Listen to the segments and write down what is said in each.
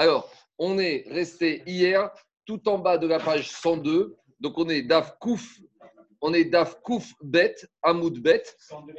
Alors, on est resté hier tout en bas de la page 102. Donc, on est Daf Kouf, on est Daf Bet, Hamoud Bet,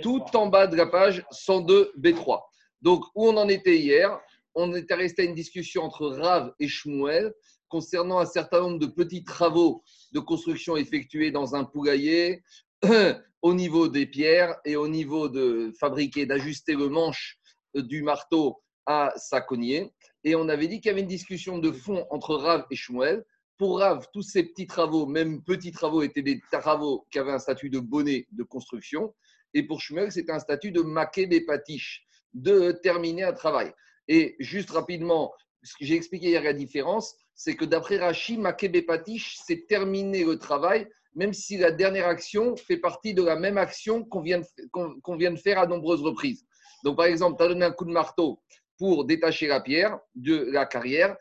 tout en bas de la page 102 B3. Donc, où on en était hier? On était resté à une discussion entre Rav et Shmuel concernant un certain nombre de petits travaux de construction effectués dans un poulailler au niveau des pierres et au niveau de fabriquer, d'ajuster le manche du marteau à sa cognée. Et on avait dit qu'il y avait une discussion de fond entre Rav et Shmuel. Pour Rav, tous ces petits travaux, même petits travaux, étaient des travaux qui avaient un statut de bonnet de construction. Et pour Shmuel, c'était un statut de maquet des patiches, de terminer un travail. Et juste rapidement, ce que j'ai expliqué hier la différence, c'est que d'après Rashi, maquet des patiches, c'est terminer le travail, même si la dernière action fait partie de la même action qu'on vient, vient, de faire à nombreuses reprises. Donc, par exemple, tu as donné un coup de marteau pour détacher la pierre de la carrière.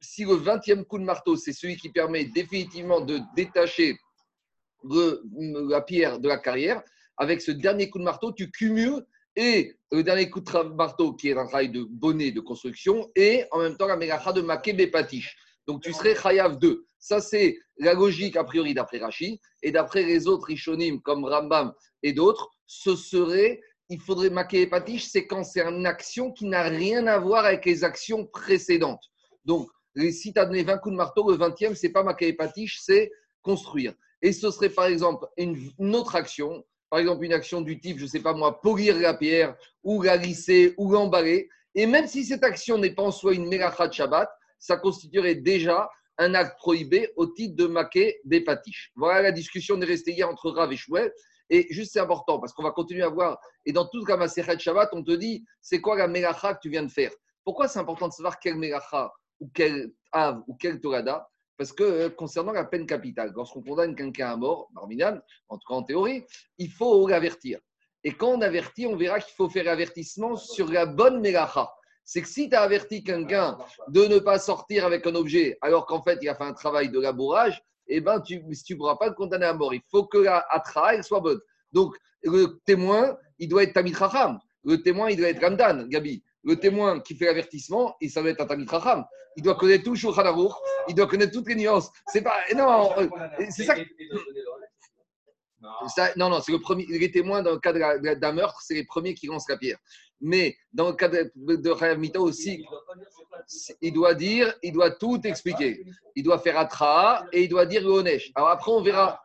Si le 20e coup de marteau, c'est celui qui permet définitivement de détacher la pierre de la carrière, avec ce dernier coup de marteau, tu cumules et le dernier coup de marteau qui est un travail de bonnet de construction et en même temps la mégacha de maké patiche. Donc tu serais chayav 2. Ça, c'est la logique a priori d'après Rashi. Et d'après les autres Rishonim comme Rambam et d'autres, ce serait il faudrait maquer les patiches, c'est quand c'est une action qui n'a rien à voir avec les actions précédentes. Donc, si tu as donné 20 coups de marteau, le 20e, c'est pas maquer les patiches, c'est construire. Et ce serait par exemple une, autre action, par exemple une action du type, je ne sais pas moi, polir la pierre, ou la lisser, ou l'emballer. Et même si cette action n'est pas en soi une mélacha de Shabbat, ça constituerait déjà un acte prohibé au titre de maquer des patiches. Voilà la discussion est restée hier entre Rav et Shmuel. Et juste, c'est important parce qu'on va continuer à voir. Et dans toute la Maseret Shabbat, on te dit c'est quoi la Melacha que tu viens de faire? Pourquoi c'est important de savoir quelle Melacha ou quel Av ou quel Torada? Parce que euh, concernant la peine capitale, lorsqu'on condamne quelqu'un à mort, Barminan, en tout cas en théorie, il faut l'avertir. Et quand on avertit, on verra qu'il faut faire avertissement sur la bonne Melacha. C'est que si tu as averti quelqu'un de ne pas sortir avec un objet alors qu'en fait il a fait un travail de labourage, eh ben, tu ne pourras pas le condamner à mort. Il faut que la atra soit bonne. Donc, le témoin, il doit être Tamit Raham. Le témoin, il doit être Ramdan, Gabi. Le témoin qui fait l'avertissement, il ça doit être un Tamit Raham. Il doit connaître tout Shulchan il doit connaître toutes les nuances. C'est pas. Non, c'est ça. non, non, c'est le premier. Les témoins, dans le cas d'un meurtre, c'est les premiers qui lancent la pierre. Mais dans le cas de, de aussi, il doit dire, il doit tout expliquer. Il doit faire Atra et il doit dire Onesh. Alors après, on verra.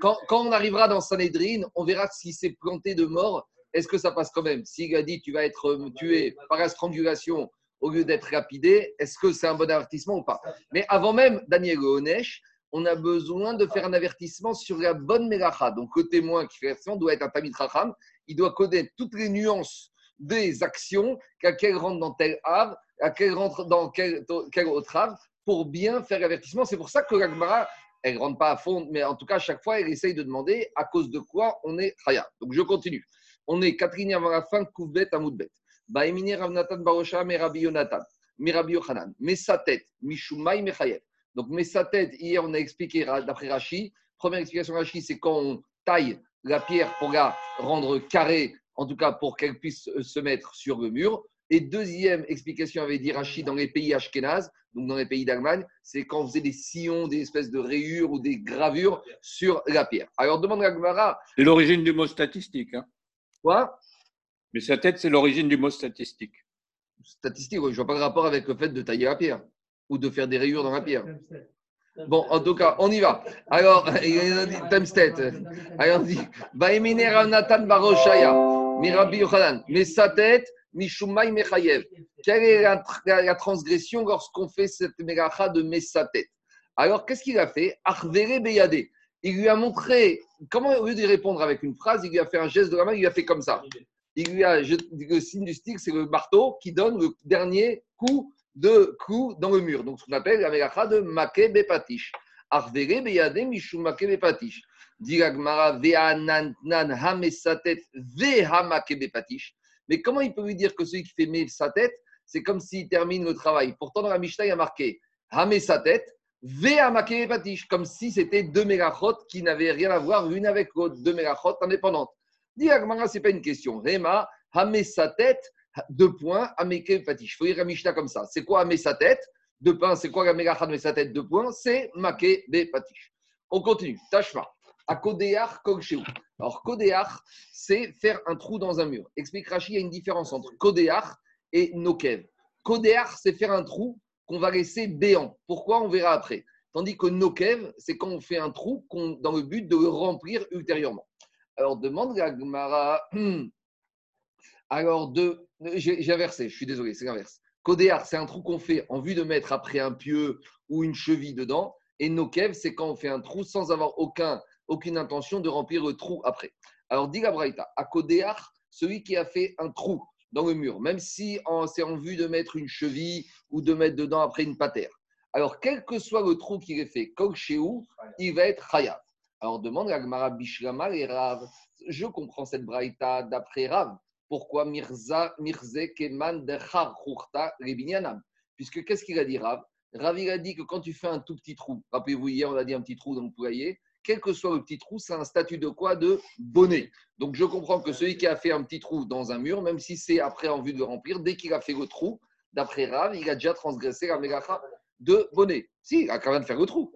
Quand, quand on arrivera dans Sanhedrin, on verra s'il s'est planté de mort. Est-ce que ça passe quand même? S'il a dit tu vas être tué par strangulation au lieu d'être lapidé, est-ce que c'est un bon avertissement ou pas? Mais avant même Daniel Onesh, on a besoin de faire un avertissement sur la bonne Melacha. Donc le témoin qui fait l'avertissement doit être un Tamid Racham. Il doit connaître toutes les nuances des actions, à quelle rentre dans tel ave, à quelle rentre dans quel, autre ave, pour bien faire l'avertissement. C'est pour ça que l'Agmara, elle ne rentre pas à fond, mais en tout cas, à chaque fois, elle essaye de demander à cause de quoi on est Chaya. Donc je continue. On est Catherine avant la fin, Kouvbet, Amoudbet. Baemini Ravnatan Barosha, Merabi Yonatan, Merabi Yochanan, mais sa tête, Mishumai Mechayev. Donc, mais sa tête, hier, on a expliqué d'après Rashi. Première explication Rashi, c'est quand on taille la pierre pour la rendre carrée, en tout cas pour qu'elle puisse se mettre sur le mur. Et deuxième explication avait dit Rashi dans les pays ashkénazes, donc dans les pays d'Allemagne, c'est quand on faisait des sillons, des espèces de rayures ou des gravures sur la pierre. Alors demande à Gmara. C'est l'origine du mot statistique. Hein. Quoi? Mais sa tête, c'est l'origine du mot statistique. Statistique, je ne vois pas le rapport avec le fait de tailler la pierre ou de faire des rayures dans la pierre. Bon, en tout cas, on y va. Alors, Temstet. Alors, on dit Nathan Baroshaya, Mirabi Yochanan, mais sa tête, Mishumai Mechayev. Quelle est la, transgression lorsqu'on fait cette mégacha de sa tête? Alors, qu'est-ce qu'il a fait? Arvere Beyade. Il lui a montré, comment, au lieu de répondre avec une phrase, il lui a fait un geste de la main, il lui a fait comme ça. Il lui a, le signe du stick, c'est le marteau qui donne le dernier coup de coups dans le mur. Donc, ce qu'on appelle la mélacha de make bepatish. Arvere beyade mishum make bepatish. Diragmara ve'anan hamesatet ve'hamake bepatish. Mais comment il peut lui dire que celui qui fait sa tête, c'est comme s'il termine le travail? Pourtant, dans la Mishnah, il y a marqué hamesatet ve'hamake bepatish, comme si c'était deux mégachot qui n'avaient rien à voir l'une avec l'autre, deux mégachot indépendantes. Diragmara, ce n'est pas une question. Rema, hamesatet Deux points, Ameke Patish. Il faut lire Mishnah comme ça. C'est quoi Amé sa tête Deux points, c'est quoi la Melacha de sa tête Deux points, c'est Make Be Patish. On continue. Tashma. À Kodéar, Kogshéou. Alors, Kodéar, c'est faire un trou dans un mur. Explique Rashi, il y a une différence entre Kodéar et Nokev. Kodéar, c'est faire un trou qu'on va laisser béant. Pourquoi On verra après. Tandis que Nokev, c'est quand on fait un trou dans le but de le remplir ultérieurement. Alors, demande la Gemara. Alors, de, j'ai inversé, je suis désolé, c'est l'inverse. Kodéar, c'est un trou qu'on fait en vue de mettre après un pieu ou une cheville dedans. Et Nokev, c'est quand on fait un trou sans avoir aucun, aucune intention de remplir le trou après. Alors, dit la Braïta, à Kodéar, celui qui a fait un trou dans le mur, même si c'est en vue de mettre une cheville ou de mettre dedans après une patère. Alors, quel que soit le trou qu'il ait fait, où il va être Chayav. Alors, demande la Gemara Bishlama et Rav. Je comprends cette braïta d'après Rav. Pourquoi Mirza, Mirze Keman Dechar Puisque qu'est-ce qu'il a dit Rav? Rav, il a dit que quand tu fais un tout petit trou, rappelez-vous, hier, on a dit un petit trou dans le poulailler, quel que soit le petit trou, c'est un statut de quoi? De bonnet. Donc je comprends que celui qui a fait un petit trou dans un mur, même si c'est après en vue de le remplir, dès qu'il a fait le trou, d'après Rav, il a déjà transgressé la mégacha de bonnet. Si, il a quand même fait le trou.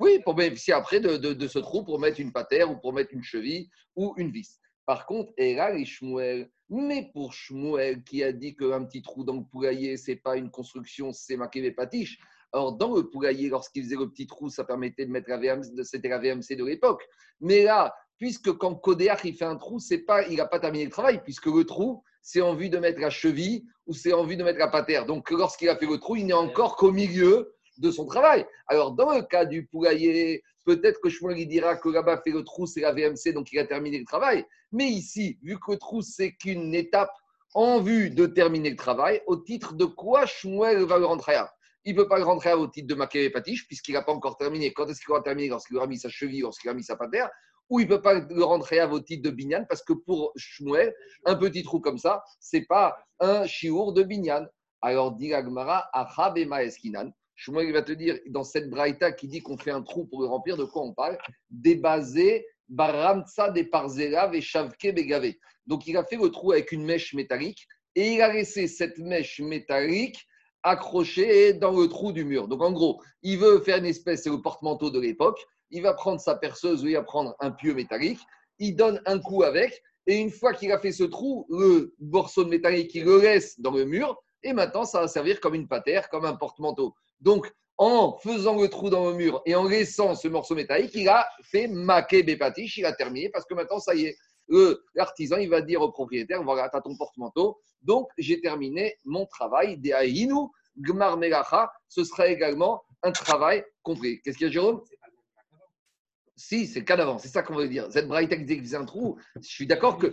Oui, pour bénéficier après de, de, ce trou pour mettre une patère ou pour mettre une cheville ou une vis. Par contre, là, et Shmuel, mais pour Shmuel qui a dit qu'un petit trou dans le poulailler, c'est pas une construction, c'est marqué patiches. Alors, dans le poulailler, lorsqu'il faisait le petit trou, ça permettait de mettre la VMC, c'était la VMC de l'époque. Mais là, puisque quand Codéach il fait un trou, c'est pas, il n'a pas terminé le travail, puisque le trou, c'est en vue de mettre la cheville ou c'est en vue de mettre la patère. Donc, lorsqu'il a fait le trou, il n'est encore qu'au milieu de son travail. Alors, dans le cas du poulailler, peut-être que Shmuel dira que là-bas fait le trou, c'est la VMC, donc il a terminé le travail. Mais ici, vu que le trou, c'est qu'une étape en vue de terminer le travail, au titre de quoi Shmuel va le rentrer à Il ne peut pas le rentrer au titre de Maké Patiche, puisqu'il n'a pas encore terminé. Quand est-ce qu'il aura terminé? Lorsqu'il aura mis sa cheville, lorsqu'il aura mis sa patère ou il ne peut pas le rentrer à au titre de Binyan, parce que pour Shmuel, un petit trou comme ça, ce n'est pas un chiour de Binyan. Alors, dit Agmara, Achab et Maeskinan. Shmuel va te dire, dans cette braïta qui dit qu'on fait un trou pour le remplir, de quoi on parle? Débasé, baramtsa des parzela et shavke begave. Donc il a fait le trou avec une mèche métallique et il a laissé cette mèche métallique accrochée dans le trou du mur. Donc en gros, il veut faire une espèce, c'est le porte-manteau de l'époque, il va prendre sa perceuse ou il va prendre un pieu métallique, il donne un coup avec, et une fois qu'il a fait ce trou, le morceau de métallique, il le laisse dans le mur, et maintenant ça va servir comme une patère, comme un porte-manteau. Donc, en faisant le trou dans le mur et en laissant ce morceau métallique, il a fait maquer Bépatiche, il a terminé parce que maintenant, ça y est, l'artisan, il va dire au propriétaire voilà, tu as ton porte-manteau, donc j'ai terminé mon travail. Des Gmar Melacha, ce sera également un travail complet. Qu'est-ce qu'il y a, Jérôme? Si, c'est le cas d'avant, c'est ça qu'on veut dire. Cette braïta qui faisait un trou, je suis d'accord que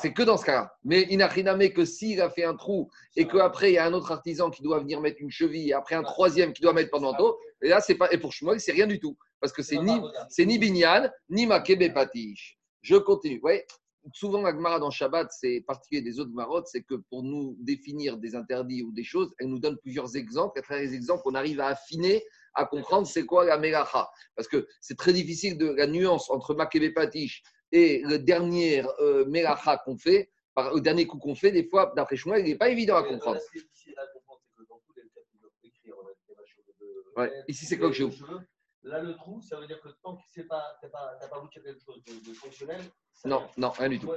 c'est que dans ce cas-là. Mais il n'a rien que s'il a fait un trou et qu'après il y a un autre artisan qui doit venir mettre une cheville et après un troisième qui doit mettre pendant et là, c'est pas, et pour Shmuel, c'est rien du tout. Parce que c'est ni, c'est ni Binyan, ni Makebe Patish. Je continue. Ouais. Souvent, la Gemara dans Shabbat, c'est particulier des autres Gemarotes, c'est que pour nous définir des interdits ou des choses, elle nous donne plusieurs exemples. À travers les exemples, on arrive à affiner à comprendre c'est quoi la Melacha. Parce que c'est très difficile de la nuance entre Makebe Patish et le dernier euh, Melacha qu'on fait, par, le dernier coup qu'on fait, des fois, d'après Shmuel, il n'est pas évident à comprendre. Ouais, ici, c'est quoi que j'ai Là, le trou, ça veut dire que tant que tu n'as pas, pas, pas quelque chose de, fonctionnel. Non, non, rien du tout.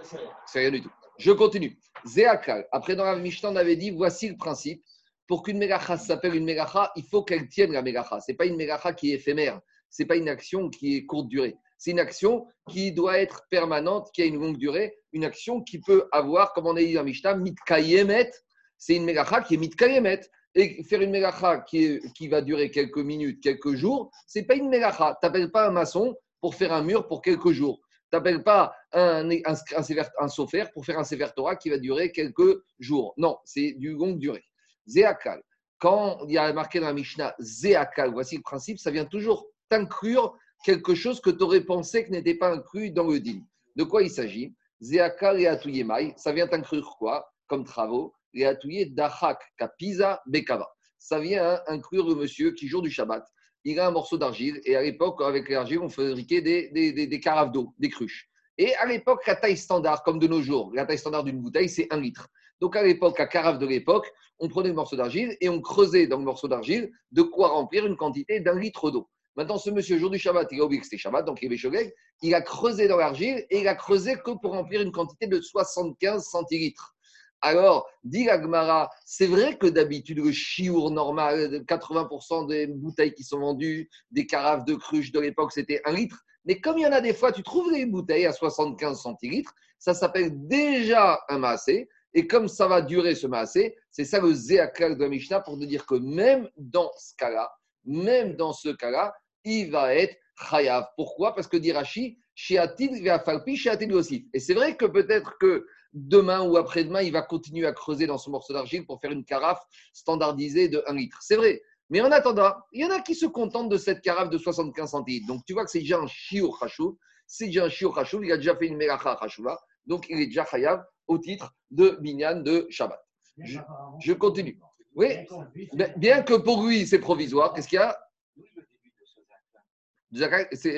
c'est rien. du tout. Je continue. Zéakal. Après, dans la Mishnah, on avait dit voici le principe pour qu'une mégacha s'appelle une mégacha, il faut qu'elle tienne la mégacha. Ce n'est pas une mégacha qui est éphémère. Ce n'est pas une action qui est courte durée. C'est une action qui doit être permanente, qui a une longue durée. Une action qui peut avoir, comme on a dit dans Mishnah, mitkayemet. C'est une mégacha qui est mitkayemet. Et faire une mégacha qui, va durer quelques minutes, quelques jours, ce n'est pas une mégacha. Tu n'appelles pas un maçon pour faire un mur pour quelques jours. Tu n'appelles pas un, un, un, pour faire un séver Torah qui va durer quelques jours. Non, c'est du longue durée. Zéakal. Quand il y a marqué dans la Mishnah Zéakal, voici le principe, ça vient toujours t'inclure quelque chose que tu aurais pensé que n'était pas inclus dans le din. De quoi il s'agit? Zéakal et Atouye ça vient inclure quoi? Comme travaux Et Atouye Dachak Kapiza Bekava. Ça vient inclure le monsieur qui, jour du Shabbat, il a un morceau d'argile et à l'époque, avec l'argile, on fabriquait des, des, des, des carafes d'eau, des cruches. Et à l'époque, la taille standard, comme de nos jours, la taille standard d'une bouteille, c'est un litre. Donc à l'époque, la carafe de l'époque, on prenait le morceau d'argile et on creusait dans le morceau d'argile de quoi remplir une quantité d'un litre d'eau. Maintenant, ce monsieur, jour du Shabbat, il a oublié que c'était Shabbat, donc il avait chogué, il a creusé dans l'argile et il a creusé que pour remplir une quantité de 75 centilitres. Alors, dit Gmara, c'est vrai que d'habitude, le chiour normal, 80% des bouteilles qui sont vendues, des carafes de cruche de l'époque, c'était un litre. Mais comme il y en a des fois, tu trouves des bouteilles à 75 centilitres, ça s'appelle déjà un massé. Et comme ça va durer ce massé, c'est ça le zéakal de la Mishnah pour te dire que même dans ce cas-là, même dans ce cas-là, il va être chayav. Pourquoi? Parce que dit Rashi, shiatil falpi, shiatil aussi. Et c'est vrai que peut-être que demain ou après-demain, il va continuer à creuser dans ce morceau d'argile pour faire une carafe standardisée de 1 litre. C'est vrai. Mais en attendant, il y en a qui se contentent de cette carafe de 75 centilitres. Donc tu vois que c'est déjà un shiur chashou. C'est déjà un shiur chashou. Il a déjà fait une melacha chashouva. Donc il est déjà chayav au titre de binyan de Shabbat. Je, je continue. Oui, bien que pour lui c'est provisoire, qu'est-ce qu'il y a?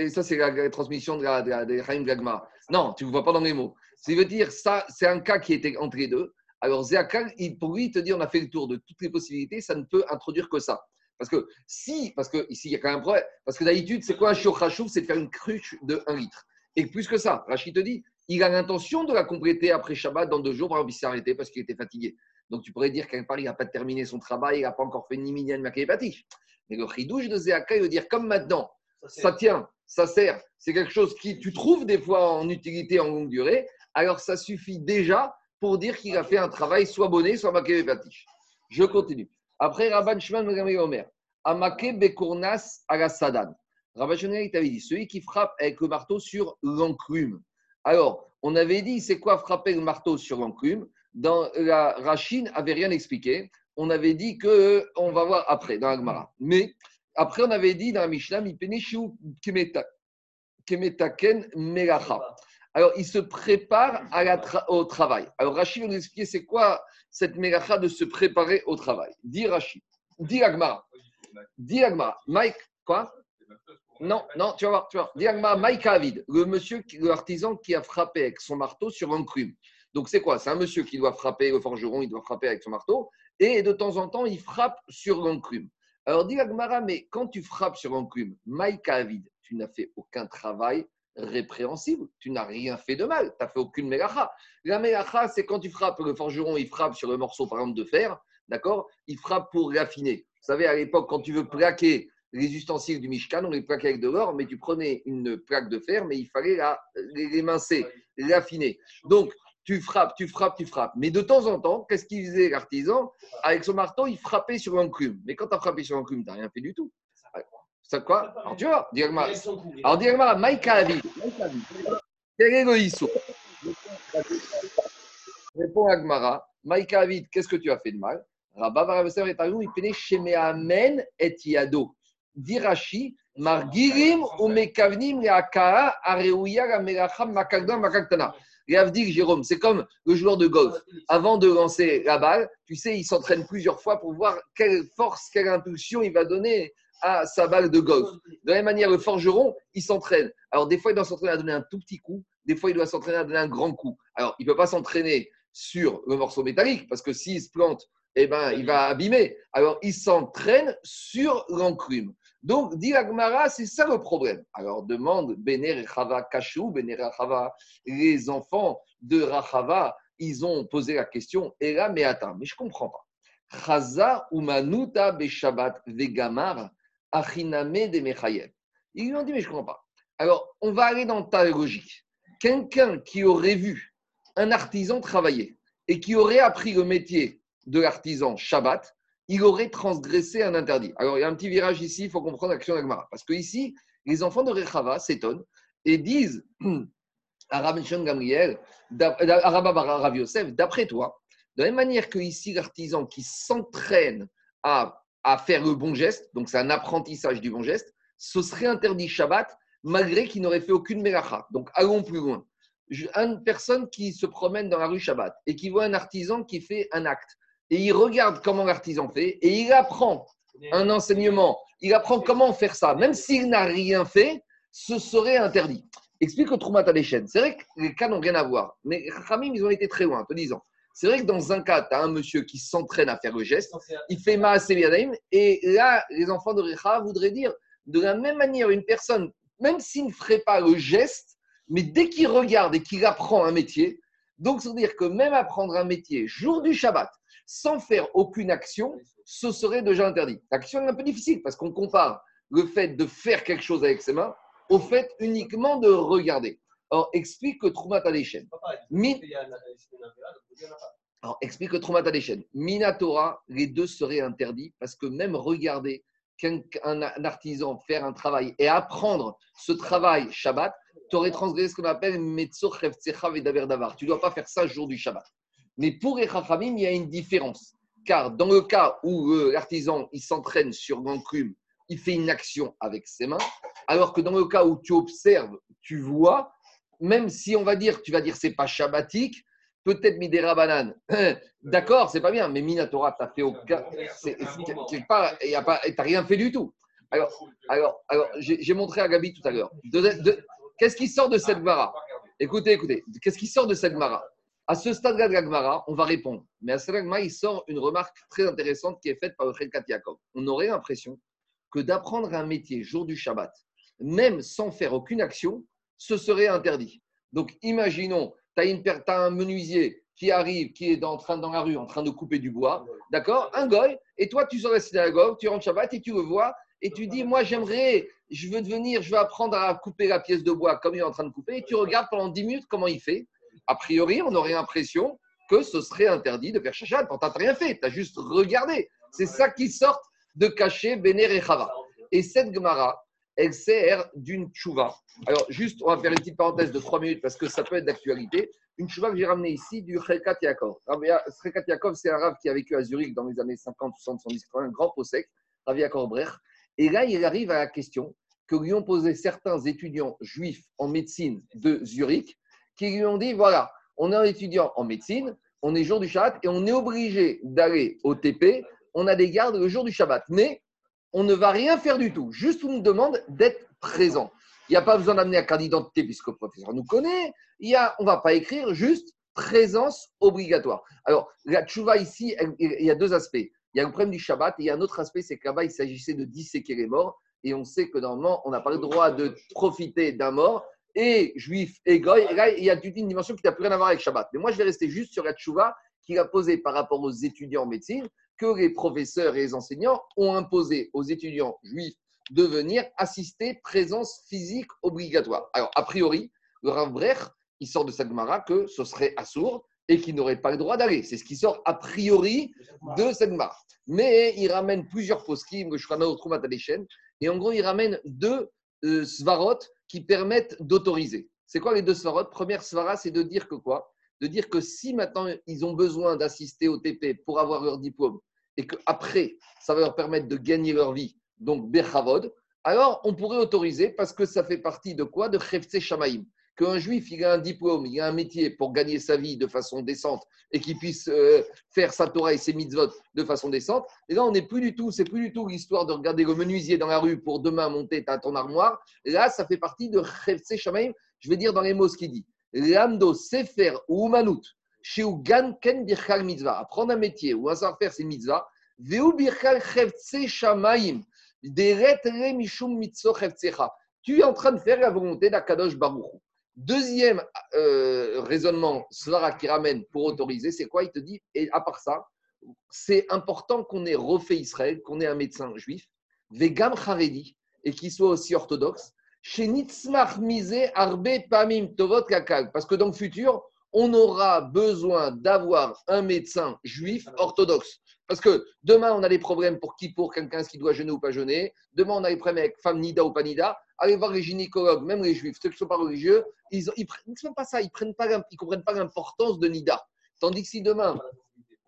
Ça, c'est la, transmission de la, de Gagma. Non, tu ne vois pas dans les mots. Ça veut dire, ça, c'est un cas qui était entre les deux. Alors, Zéakal, pour lui, il te dit, on a fait le tour de toutes les possibilités, ça ne peut introduire que ça. Parce que si, parce que ici, il y a quand même un problème. Parce que d'habitude, c'est quoi un shiur C'est de faire une cruche de 1 litre. Et plus que ça, Rachid te dit, il a l'intention de la compléter après Shabbat dans deux jours, par exemple, il s'est arrêté parce qu'il était fatigué. Donc, tu pourrais dire qu'un part, il n'a pas terminé son travail, il n'a pas encore fait ni minyan, ni Mais le chidouche de Zéaka, il veut dire, comme maintenant, ça tient, ça sert, c'est quelque chose qui tu trouves des fois en utilité en longue durée, alors ça suffit déjà pour dire qu'il a fait un travail soit bonnet, soit maké Je continue. Après, Rabban Shimon Omer, Amake Bekournas Agasadan. Rabban Shimon il t'avait dit, celui qui frappe avec le marteau sur l'enclume. Alors, on avait dit, c'est quoi frapper le marteau sur l'enclume? Dans la Rachine, avait rien expliqué. On avait dit que, on va voir après, dans la. Mais après, on avait dit dans la Mishnah, Kemetaken Melacha. Alors, il se prépare au travail. Alors, Rachid va nous expliquer c'est quoi cette Melacha de se préparer au travail. Dis Rachid. Dis Agmara. Dis Agmara. Mike, quoi? Non, non, tu vas voir. Tu vas voir. Mike Avid, le monsieur, l'artisan qui a frappé avec son marteau sur un crume. Donc, c'est quoi? C'est un monsieur qui doit frapper, le forgeron, il doit frapper avec son marteau. Et de temps en temps, il frappe sur l'enclume. Alors, dit Agmara, mais quand tu frappes sur un plume, Maïka Avid, tu n'as fait aucun travail répréhensible, tu n'as rien fait de mal, tu n'as fait aucune mélacha. La mélacha, c'est quand tu frappes, le forgeron, il frappe sur le morceau, par exemple, de fer, d'accord? Il frappe pour raffiner. Vous savez, à l'époque, quand tu veux plaquer les ustensiles du Mishkan, on les plaquait avec de l'or, mais tu prenais une plaque de fer, mais il fallait la, l'émincer, l'affiner. Donc, tu frappes, tu frappes, tu frappes. Mais de temps en temps, qu'est-ce qu'il faisait l'artisan? Avec son marteau, il frappait sur l'enclume. Mais quand tu as frappé sur l'enclume, tu n'as rien fait du tout. Ça quoi? Alors tu vois, Alors dis-moi, Maïka Avi, quel est le ISO Réponds à Gmara, Maïka Avid, qu'est-ce que tu as fait de mal? Rabba Varavesem et il pénait et Yado. Dirachi, Margirim ou Mekavnim, Leakaa, Areuya, la Makagdan, Makaktana. Jérôme, c'est comme le joueur de golf. Avant de lancer la balle, tu sais, il s'entraîne plusieurs fois pour voir quelle force, quelle impulsion il va donner à sa balle de golf. De la même manière, le forgeron, il s'entraîne. Alors, des fois, il doit s'entraîner à donner un tout petit coup. Des fois, il doit s'entraîner à donner un grand coup. Alors, il ne peut pas s'entraîner sur le morceau métallique parce que s'il se plante, eh ben, il va abîmer. Alors, il s'entraîne sur l'enclume. Donc, dit Agmara, c'est ça le problème. Alors, demande Bener Chava Kachou, Bener Chava, les enfants de Rachava, ils ont posé la question, et là, mais attends, mais je ne comprends pas. Chaza Umanuta Beshabat Vegamar, Achiname de. Ils lui ont dit, mais je ne comprends pas. Alors, on va aller dans ta logique. Quelqu'un qui aurait vu un artisan travailler et qui aurait appris le métier de l'artisan Shabbat, il aurait transgressé un interdit. Alors, il y a un petit virage ici, il faut comprendre l'action d'Agmara. Parce que ici, les enfants de Rechava s'étonnent et disent à Rabbi Gamriel, à Rav Yosef, d'après toi, de la même manière que ici, l'artisan qui s'entraîne à, à, faire le bon geste, donc c'est un apprentissage du bon geste, ce serait interdit Shabbat malgré qu'il n'aurait fait aucune mélacha. Donc allons plus loin. Une personne qui se promène dans la rue Shabbat et qui voit un artisan qui fait un acte et il regarde comment l'artisan fait et il apprend un enseignement. Il apprend comment faire ça. Même s'il n'a rien fait, ce serait interdit. explique le Troumat Adeshen. C'est vrai que les cas n'ont rien à voir, mais Khamim, ils ont été très loin en te disant. C'est vrai que dans un cas, tu as un monsieur qui s'entraîne à faire le geste, il fait Maaseh Yadayim, et là, les enfants de Recha voudraient dire, de la même manière, une personne, même s'il ne ferait pas le geste, mais dès qu'il regarde et qu'il apprend un métier, donc, c'est-à-dire que même apprendre un métier jour du Shabbat, sans faire aucune action, ce serait déjà interdit. L'action est un peu difficile parce qu'on compare le fait de faire quelque chose avec ses mains au fait uniquement de regarder. Alors, explique que Troumat. Alors, explique que Troumat. Minatora, les deux seraient interdits parce que même regarder qu'un un artisan faire un travail et apprendre ce travail Shabbat, tu aurais transgressé ce qu'on appelle Metzo Davar. Tu ne dois pas faire ça le jour du Shabbat. Mais pour les il y a une différence. Car dans le cas où l'artisan il s'entraîne sur l'enclume, il fait une action avec ses mains, alors que dans le cas où tu observes, tu vois, même si on va dire, tu vas dire c'est pas shabbatique, peut-être Midera Banane, d'accord, c'est pas bien, mais Minatora, tu fait aucun. Rien fait du tout. Alors, alors, alors j'ai montré à Gabi tout à l'heure. Qu'est-ce qui sort de cette mara Écoutez, écoutez, qu'est-ce qui sort de cette mara À ce stade-là de on va répondre. Mais à ce stade il sort une remarque très intéressante qui est faite par le Khelkat Yaakov. On aurait l'impression que d'apprendre un métier jour du Shabbat, même sans faire aucune action, ce serait interdit. Donc, imaginons, tu as, un menuisier qui arrive, qui est en train dans la rue, en train de couper du bois, d'accord? Un goy, et toi, tu sors de la synagogue, tu rentres Shabbat et tu le vois, et tu dis, moi, j'aimerais, je veux devenir, je veux apprendre à couper la pièce de bois comme il est en train de couper, et tu regardes pendant 10 minutes comment il fait. A priori, on aurait l'impression que ce serait interdit de faire chachat. Tu n'as rien fait, tu as juste regardé. C'est ça qui sort de cacher Béner et. Et cette Gemara, elle sert d'une tchouva. Alors, juste, on va faire une petite parenthèse de trois minutes parce que ça peut être d'actualité. Une tchouva que j'ai ramenée ici du Chelkat Yaakov. Yaakov, c'est un rave qui a vécu à Zurich dans les années 50, 60, 70, un grand possèque, Rav Yaakov Brecht. Et là, il arrive à la question que lui ont posé certains étudiants juifs en médecine de Zurich qui lui ont dit voilà, on est un étudiant en médecine, on est jour du Shabbat et on est obligé d'aller au TP, on a des gardes le jour du Shabbat. Mais on ne va rien faire du tout. Juste, on nous demande d'être présent. Il n'y a pas besoin d'amener la carte d'identité puisque le professeur nous connaît. Il y a, on ne va pas écrire, juste présence obligatoire. Alors, la tchouva ici, il y a deux aspects. Il y a le problème du Shabbat et il y a un autre aspect, c'est que là-bas, il s'agissait de disséquer les morts. Et on sait que normalement, on n'a pas le droit de profiter d'un mort. Et juif et goy, là, il y a toute une dimension qui n'a plus rien à voir avec Shabbat. Mais moi, je vais rester juste sur la tchouva qu'il a posée par rapport aux étudiants en médecine que les professeurs et les enseignants ont imposé aux étudiants juifs de venir assister présence physique obligatoire. Alors, a priori, le Rav il sort de Gemara que ce serait assourd et qu'il n'aurait pas le droit d'aller. C'est ce qui sort a priori de Gemara. Mais il ramène plusieurs poskim, le Shulchan Troumat et en gros, il ramène deux euh, svarot qui permettent d'autoriser. C'est quoi les deux svarot Première svara, c'est de dire que quoi? De dire que si maintenant ils ont besoin d'assister au TP pour avoir leur diplôme, et qu'après, ça va leur permettre de gagner leur vie, donc Bechavod, alors on pourrait autoriser parce que ça fait partie de quoi? De Khefse Shamaim. Qu'un juif, il a un diplôme, il a un métier pour gagner sa vie de façon décente et qu'il puisse euh, faire sa Torah et ses mitzvot de façon décente. Et là, on n'est plus du tout, c'est plus du tout l'histoire de regarder le menuisier dans la rue pour demain monter à ton armoire. là, ça fait partie de Khefse Shamaim. Je vais dire dans les mots ce qu'il dit. L'amdo Sefer ou Manout, chez Ken Birchal Mitzvah, apprendre un métier ou un savoir-faire, c'est mitzvah. Veu Birchal Chevtse Shamaim. Tu es en train de faire la volonté d'Akadosh Baruch. Deuxième euh, raisonnement, Svara qui ramène pour autoriser, c'est quoi? Il te dit, et à part ça, c'est important qu'on ait refait Israël, qu'on ait un médecin juif, Vegam Haredi, et qu'il soit aussi orthodoxe, chez Nitzmach Mise Arbe Pamim Tovot Kakal, parce que dans le futur, on aura besoin d'avoir un médecin juif orthodoxe. Parce que demain, on a des problèmes pour qui Pour quelqu'un qui doit jeûner ou pas jeûner. Demain, on a des problèmes avec femme nida ou pas nida. Allez voir les gynécologues, même les juifs, ceux qui ne sont pas religieux, ils ne pas ça, ils ne comprennent pas l'importance de nida. Tandis que si demain,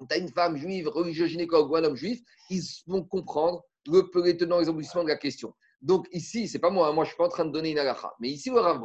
tu as une femme juive, religieux gynécologue ou un homme juif, ils vont comprendre le, les tenants et les de la question. Donc ici, c'est pas moi, hein, moi je suis pas en train de donner une halakha. Mais ici, au Rav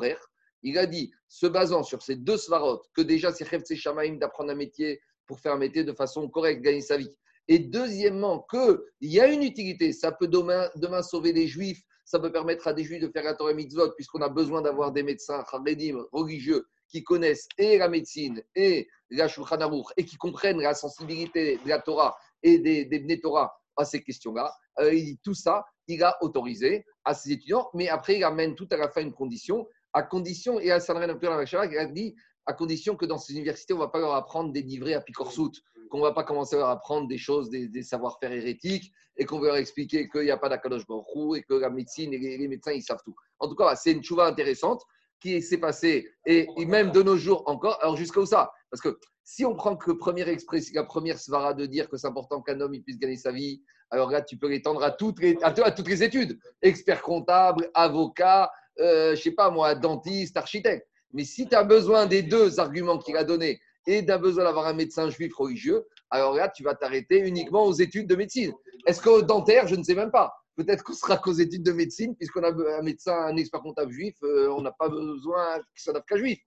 il a dit, se basant sur ces deux svarot, que déjà c'est Khefse Shamaim d'apprendre un métier pour faire un métier de façon correcte, gagner sa vie. Et deuxièmement, qu'il y a une utilité, ça peut demain, sauver les juifs, ça peut permettre à des juifs de faire la Torah mitzvot, puisqu'on a besoin d'avoir des médecins charedim, religieux, qui connaissent et la médecine et la Shulchan et qui comprennent la sensibilité de la Torah et des, des Bnei Torah à ces questions-là. Euh, tout ça, il a autorisé à ses étudiants, mais après, il amène tout à la fin une condition, à condition, et à Sanren il a dit, à condition que dans ces universités, on ne va pas leur apprendre des livrets à Picorsout, qu'on ne va pas commencer à leur apprendre des choses, des, savoir-faire hérétiques, et qu'on va leur expliquer qu'il n'y a pas d'Akadosh Baruch Hu, et que la médecine et les, médecins, ils savent tout. En tout cas, c'est une chouva intéressante qui s'est passée, et, même de nos jours encore. Alors, jusqu'à où ça? Parce que si on prend que première expression, la première svara de dire que c'est important qu'un homme il puisse gagner sa vie, alors là, tu peux l'étendre à toutes les, à, les études. Expert comptable, avocat, euh, je sais pas moi, dentiste, architecte. Mais si tu as besoin des deux arguments qu'il a donnés et tu as besoin d'avoir un médecin juif religieux, alors là, tu vas t'arrêter uniquement aux études de médecine. Est-ce qu'au dentaire, je ne sais même pas. Peut-être qu'on sera qu'aux études de médecine, puisqu'on a un médecin, un expert comptable juif, euh, on n'a pas besoin qu'il soit qu'à juif.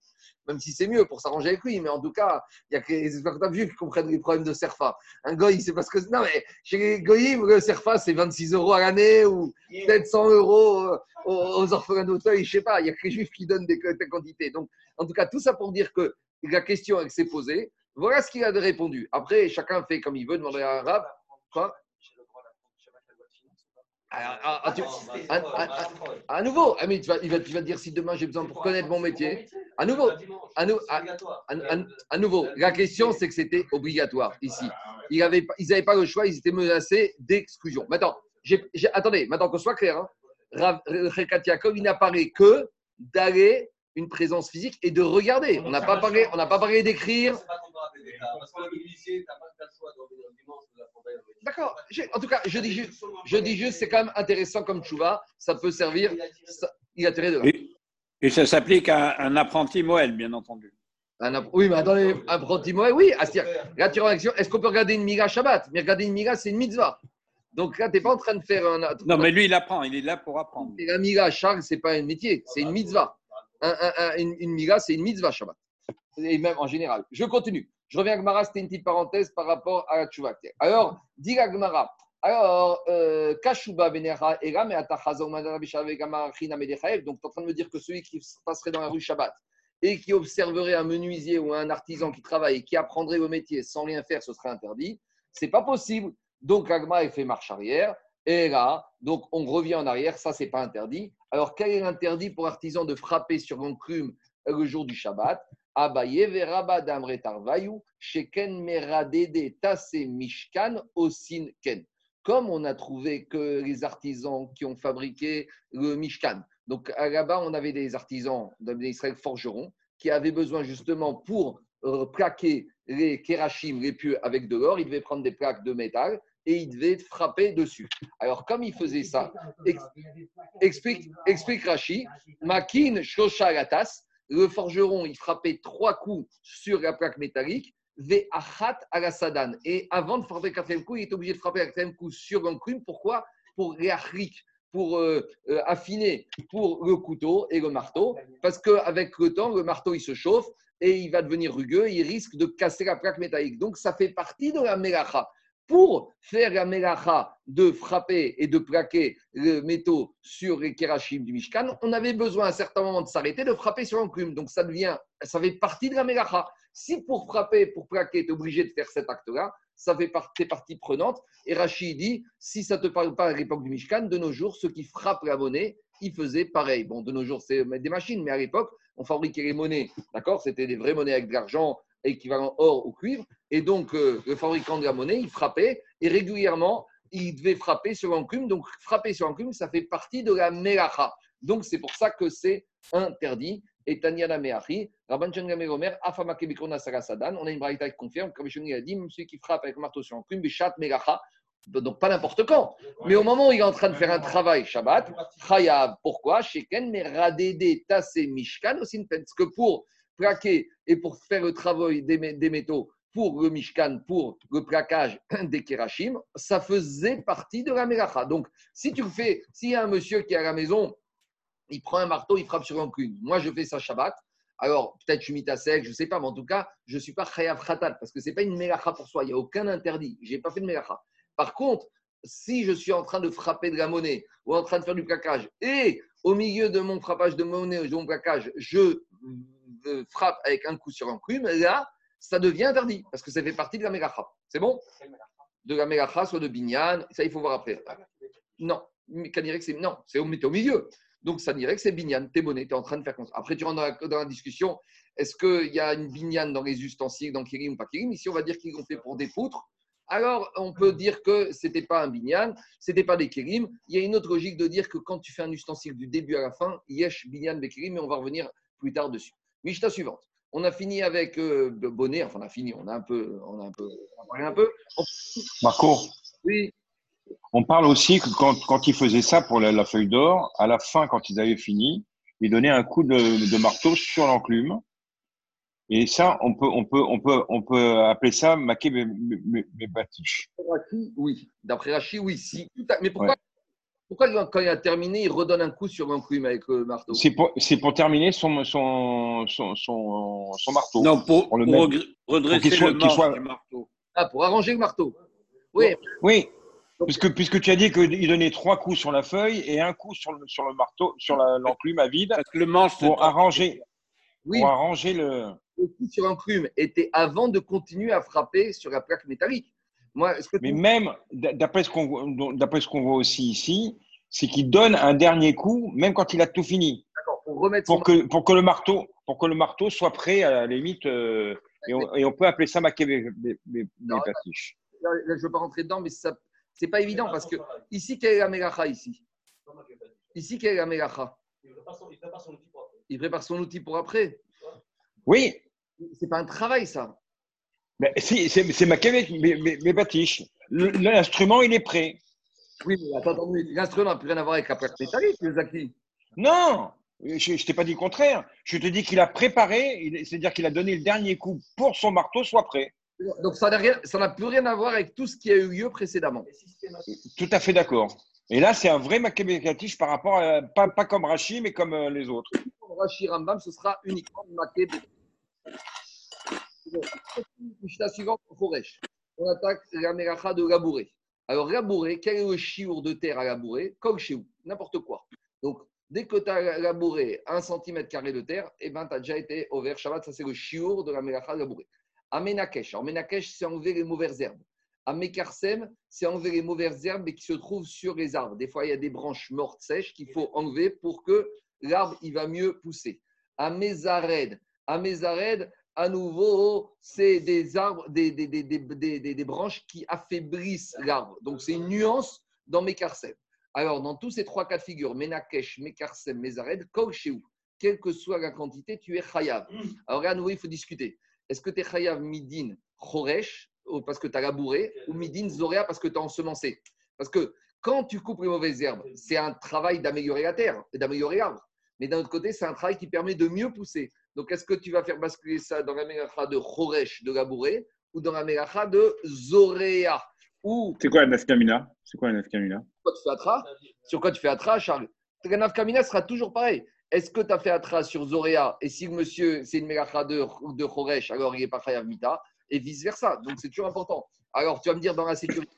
Même si c'est mieux pour s'arranger avec lui, mais en tout cas, il y a que les experts comptables juifs qui comprennent les problèmes de Serfa. Un goy, c'est parce que. Non, mais chez les goyim, le Serfa, c'est 26 euros à l'année ou peut-être 100 euros euh, aux, orphelins d'Auteuil, je sais pas. Il y a que les juifs qui donnent des quantités. Donc, en tout cas, tout ça pour dire que la question elle s'est posée. Voilà ce qu'il a répondu. Après, chacun fait comme il veut, demander à un arabe. Quoi à, à, à, tu- à- à- nouveau, ah, mais tu vas- il, va, il va te dire si demain j'ai besoin pour connaître mon métier. À nouveau, à nou- à- à, à- à nouveau, la question c'est que c'était obligatoire ici. Ils n'avaient pas, ils avaient pas le choix, ils étaient menacés d'exclusion. Maintenant, attendez, maintenant qu'on soit clair, hein, Rav- il n'apparaît que d'aller une présence physique et de regarder. On n'a pas parlé, on n'a pas parlé d'écrire. D'accord. En tout cas, je dis juste, je dis juste, c'est quand même intéressant comme chouva. Ça peut servir. ça- il a tiré de là. Et, et ça s'applique à un apprenti Moël, bien entendu. Un oui, mais attendez, apprenti Moël, oui. Là, tu action. Est-ce qu'on peut regarder une miga Shabbat? Mais regarder une miga, c'est une mitzvah. Donc là, tu n'es pas en train de faire un. Non, mais lui, il apprend, il est là pour apprendre. Et la miga, Charles, c'est pas un métier, c'est une mitzvah. Un- un- un- une, une miga, c'est une mitzvah Shabbat. Et même en général. Je continue. Je reviens à Gmara, c'était une petite parenthèse par rapport à la tchouva. Alors, dit la Gmara. Alors, euh, Kashuba Benera Ega, mais. Donc, tu es en train de me dire que celui qui passerait dans la rue Shabbat et qui observerait un menuisier ou un artisan qui travaille et qui apprendrait le métier sans rien faire, ce serait interdit. C'est pas possible. Donc, Agma, elle fait marche arrière. Et là, donc, on revient en arrière. Ça, c'est pas interdit. Alors, quel est l'interdit pour artisan de frapper sur l'enclume le jour du Shabbat? Abaye veraba damre tarvayu, sheken meradede tase mishkan osin ken. Comme on a trouvé que les artisans qui ont fabriqué le mishkan, donc là-bas, on avait des artisans d'Israël forgerons qui avaient besoin justement pour euh, plaquer les kérachim, les pieux avec de l'or, ils devaient prendre des plaques de métal et ils devaient frapper dessus. Alors, comme ils faisaient ça, ex- explique, explique Rashi, Makin Shosha le forgeron, il frappait trois coups sur la plaque métallique, Ve'achat alasadan. Et avant de frapper le quatrième coup, il est obligé de frapper le quatrième coup sur l'enclume. Pourquoi? Pour réachrik, pour euh, euh, affiner, pour le couteau et le marteau. Parce qu'avec le temps, le marteau, il se chauffe et il va devenir rugueux, il risque de casser la plaque métallique. Donc, ça fait partie de la mélacha. Pour faire la mélacha de frapper et de plaquer le métaux sur les kérachim du Mishkan, on avait besoin à un certain moment de s'arrêter, de frapper sur l'enclume. Donc, ça devient, ça fait partie de la mélacha. Si pour frapper, pour plaquer, tu es obligé de faire cet acte-là, ça fait partie, partie prenante. Et Rachid dit, si ça ne te parle pas à l'époque du Mishkan, de nos jours, ceux qui frappent la monnaie, ils faisaient pareil. Bon, de nos jours, c'est des machines, mais à l'époque, on fabriquait les monnaies, d'accord? C'était des vraies monnaies avec de l'argent équivalent or ou cuivre. Et donc, euh, le fabricant de la monnaie, il frappait et régulièrement, il devait frapper sur l'enclume. Donc, frapper sur l'enclume, ça fait partie de la melacha. Donc, c'est pour ça que c'est interdit. Et Tanyana Meachi, Rabban Changamé Omer, Afamake Bikrona Sarasadan, on a une braïta qui confirme, comme Shoni a dit, même celui qui frappe avec marteau sur l'enclume, Bishat Melacha, donc pas n'importe quand. Mais au moment où il est en train de faire un travail Shabbat, Chayav, pourquoi? Sheken Meradede Tase Mishkan aussi Parce que pour et pour faire le travail des, mé- des métaux pour le Mishkan, pour le plaquage des Kerachim, ça faisait partie de la Melacha. Donc, si tu fais, s'il y a un monsieur qui est à la maison, il prend un marteau, il frappe sur l'enclume. Moi, je fais ça Shabbat. Alors, peut-être je suis sec, je ne sais pas, mais en tout cas, je ne suis pas Chayav Khatat parce que ce n'est pas une Melacha pour soi. Il n'y a aucun interdit. Je n'ai pas fait de Melacha. Par contre, si je suis en train de frapper de la monnaie ou en train de faire du plaquage et au milieu de mon frappage de monnaie ou de mon plaquage, je frappe avec un coup sur un plume, là, ça devient interdit parce que ça fait partie de la mégacha. C'est bon? De la mégacha, soit de binyan, ça il faut voir après. Non, c'est non, c'est au, milieu. Donc ça dirait que c'est binyan, t'es bonnet, t'es en train de faire comme ça. Après tu rentres dans la, discussion, est-ce qu'il y a une binyan dans les ustensiles, dans Kirim ou pas Kirim? Ici on va dire qu'ils ont fait pour des poutres. Alors on peut dire que c'était pas un binyan, c'était pas des Kirim. Il y a une autre logique de dire que quand tu fais un ustensile du début à la fin, yesh binyan bekirim, mais on va revenir plus tard dessus. Mishta suivante. On a fini avec euh, bonnet, enfin on a fini, on a un peu, on a un peu, on a parlé un peu. On- Marco, Oui, on parle aussi que quand, quand ils faisaient ça pour la, la feuille d'or, à la fin, quand ils avaient fini, ils donnaient un coup de, de marteau sur l'enclume. Et ça, on peut, on peut, on peut, on peut appeler ça maquet mes, mes, mes batiches. Oui. D'après Rachi, oui. Si, Mais pourquoi, pourquoi, quand il a terminé, il redonne un coup sur l'enclume avec le marteau C'est pour, terminer son, son, son, son, son marteau. Non, pour, Pour le pour redresser pour qu'il soit- le soit- marteau. Ah, pour arranger le marteau. Oui, Oui, puisque, puisque tu as dit qu'il donnait trois coups sur la feuille et un coup sur le, sur le marteau, sur l'enclume à vide Parce que le manche, pour arranger, oui. pour arranger le. Le coup sur l'enclume était avant de continuer à frapper sur la plaque métallique. Moi, est-ce que Mais même, d'après ce qu'on voit aussi ici, c'est qu'il donne un dernier coup, même quand il a tout fini, pour remettre son pour que, pour que, le, marteau, pour que le marteau soit prêt à la limite. euh, et, on, et on peut appeler ça Non, patiches. Là, là, je ne veux pas rentrer dedans, mais ça, c'est pas évident parce que ici, quelle est la mélacha ici? Ici, quelle est la Il prépare son il prépare son outil pour après. Il prépare son outil pour après. Oui, C'est pas un travail, ça. Mais si, c'est mes, mes- mes batiches. Le- L'instrument, il est prêt. Oui, mais attends, attends, mais l'instrument n'a plus rien à voir avec la plaque métallique, le Zaki. Non, je ne t'ai pas dit le contraire. Je te dis qu'il a préparé, c'est-à-dire qu'il a donné le dernier coup pour son marteau soit prêt. Donc, ça n'a plus rien à voir avec tout ce qui a eu lieu précédemment. Tout à fait d'accord. Et là, c'est un vrai batiches par rapport à, pas, pas comme Rachi, mais comme euh, les autres. Rashi Rambam, ce sera uniquement. Mishnah suivante. On attaque la mélacha de labourer. Alors, labourer, quel est le chiour de terre à labourer Comme chez vous, n'importe quoi. Donc, dès que tu as labouré un centimètre carré de terre, eh ben, tu as déjà été au vert Shabbat. Ça, c'est le chiour de la mélacha de labourer. Amenakesh. Alors, Menakesh, c'est enlever les mauvaises herbes. Amekarsem, c'est enlever les mauvaises herbes qui se trouvent sur les arbres. Des fois, il y a des branches mortes sèches qu'il faut enlever pour que l'arbre il va mieux pousser. Amézared, Amézared, à nouveau, c'est des arbres, des, branches qui affaiblissent l'arbre. Donc c'est une nuance dans Mekarsem. Alors dans tous ces trois cas de figure, Menakesh, Mekarsem, Mézared, Kol quelle que soit la quantité, tu es Chayav. Alors à nouveau, il faut discuter. Est-ce que tu es Chayav Midin Choresh, parce que tu as labouré, ou Midin Zorea parce que tu as ensemencé? Parce que quand tu coupes les mauvaises herbes, c'est un travail d'améliorer la terre et d'améliorer l'arbre. Mais d'un autre côté, c'est un travail qui permet de mieux pousser. Donc, est-ce que tu vas faire basculer ça dans la mélacha de Choresh, de labourer, ou dans la mélacha de Zorea Ou C'est quoi la nafkamina C'est quoi la nafkamina quoi tu fais Atra? Sur quoi tu fais Atra, Charles? La nafkamina sera toujours pareil. Est-ce que tu as fait Atra sur Zorea et si le monsieur, c'est une mélacha de, de Choresh, alors il n'est pas Chayav Mita, et vice-versa. Donc, c'est toujours important. Alors, tu vas me dire dans la sécurité,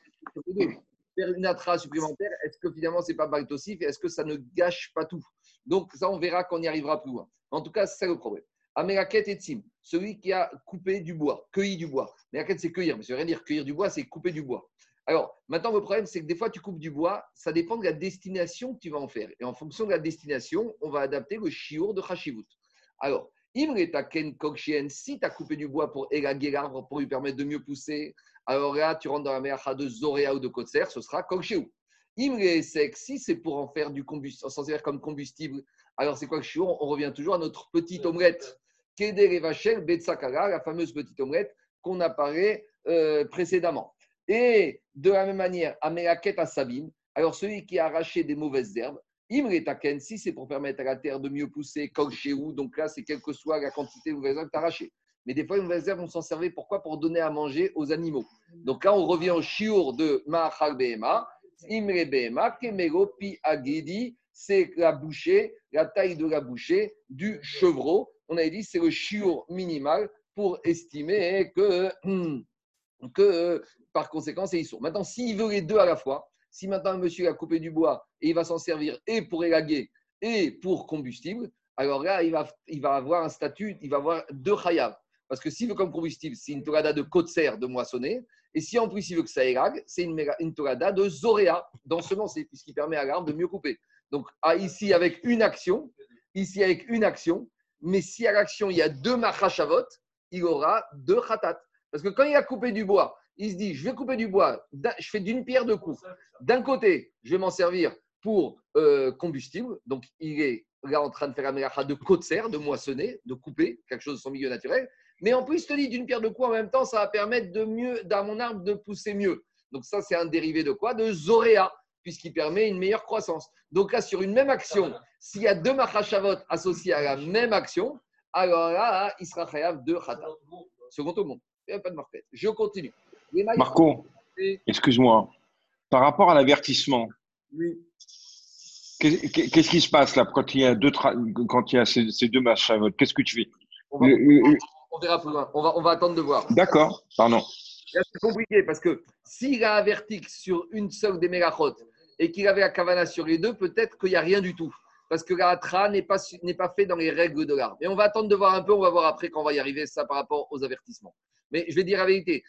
faire une Atra supplémentaire, est-ce que finalement, c'est pas baltosif et est-ce que ça ne gâche pas tout? Donc, ça, on verra quand on y arrivera plus loin. En tout cas, c'est le problème. Amelaket et Tsim, celui qui a coupé du bois, cueilli du bois. Amelaket, c'est cueillir, mais ça veut rien dire cueillir du bois, c'est couper du bois. Alors, maintenant, le problème, c'est que des fois, tu coupes du bois, ça dépend de la destination que tu vas en faire. Et en fonction de la destination, on va adapter le chiour de Hashivut. Alors, Imretaken Kokshien, si tu as coupé du bois pour élaguer l'arbre, pour lui permettre de mieux pousser, alors là, tu rentres dans la mélacha de Zoréa ou de Kotser, ce sera Kokshéou. Imre sec, si c'est pour en faire du combustible, sans dire comme combustible, alors c'est quoi le chiour On revient toujours à notre petite omelette. Keder Vachel Betsakara, la fameuse petite omelette qu'on a parlé euh, précédemment. Et de la même manière, Amelaket à Sabine, alors celui qui a arraché des mauvaises herbes, Imre Taken, si c'est pour permettre à la terre de mieux pousser, Kokshéou, donc là, c'est quelle que soit la quantité de mauvaises herbes que tu as arrachées. Mais des fois, les mauvaises herbes, on s'en servait pourquoi? Pour donner à manger aux animaux. Donc là, on revient au chiour de Mahachal Behema. C'est la bouchée, la taille de la bouchée du chevreau. On avait dit c'est le chiour minimal pour estimer que, que par conséquent, c'est Issour. Maintenant, s'il veut les deux à la fois, Si maintenant le monsieur a coupé du bois et il va s'en servir et pour élaguer et pour combustible, alors là, il va, il va avoir un statut, il va avoir deux chayav. Parce que s'il veut comme combustible, c'est une torada de kotser de moissonner. Et si en plus il veut que ça élague, c'est une, torada de zoréa, d'ensemencer, puisqu'il permet à l'arbre de mieux couper. Donc ah, ici, avec une action, ici avec une action, mais si à l'action il y a deux machashavot, il aura deux khatat. Parce que quand il a coupé du bois, il se dit, je vais couper du bois, je fais d'une pierre deux coups. D'un côté, je vais m'en servir pour euh, combustible, donc il est là en train de faire un mélacha de kotser, de moissonner, de couper quelque chose de son milieu naturel. Mais en plus, il te dit d'une pierre deux coups, en même temps, ça va permettre de mieux, dans mon arbre, de pousser mieux. Donc ça, c'est un dérivé de quoi? De zoréa, puisqu'il permet une meilleure croissance. Donc là, sur une même action, s'il y a deux machashavot associés à la même action, alors là, il sera chayav de khata. Second au monde. Il n'y a pas de marquette. Je continue. Marco, excuse-moi. Par rapport à l'avertissement, Oui. qu'est- qu'est-ce qui se passe là quand il y a deux, tra- quand il y a ces, deux machins Qu'est-ce que tu fais? On, verra plus loin. On va, on va attendre de voir. D'accord, pardon. C'est compliqué parce que s'il a averti sur une seule des mégachot et qu'il avait la kavana sur les deux, peut-être qu'il n'y a rien du tout. Parce que la hatra n'est pas, n'est pas fait dans les règles de l'art. Mais on va attendre de voir un peu, on va voir après quand on va y arriver, ça par rapport aux avertissements. Mais je vais dire la vérité,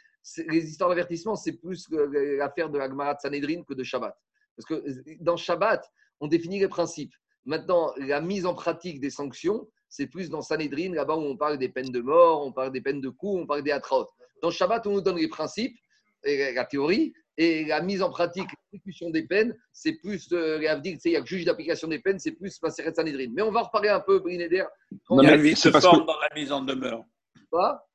les histoires d'avertissement, c'est plus l'affaire de la Sanhedrin que de Shabbat. Parce que dans Shabbat, on définit les principes. Maintenant, la mise en pratique des sanctions, c'est plus dans Sanhedrin, là-bas où on parle des peines de mort, on parle des peines de coups, on parle des atraot. Dans Shabbat, on nous donne les principes, et la théorie, et la mise en pratique, l'exécution des peines, c'est plus euh, il y a le juge d'application des peines, c'est plus Maseret Sanhedrin. Mais on va reparler un peu, Brinéder. Non, Il y a un vice de forme que- dans la mise en demeure. Pas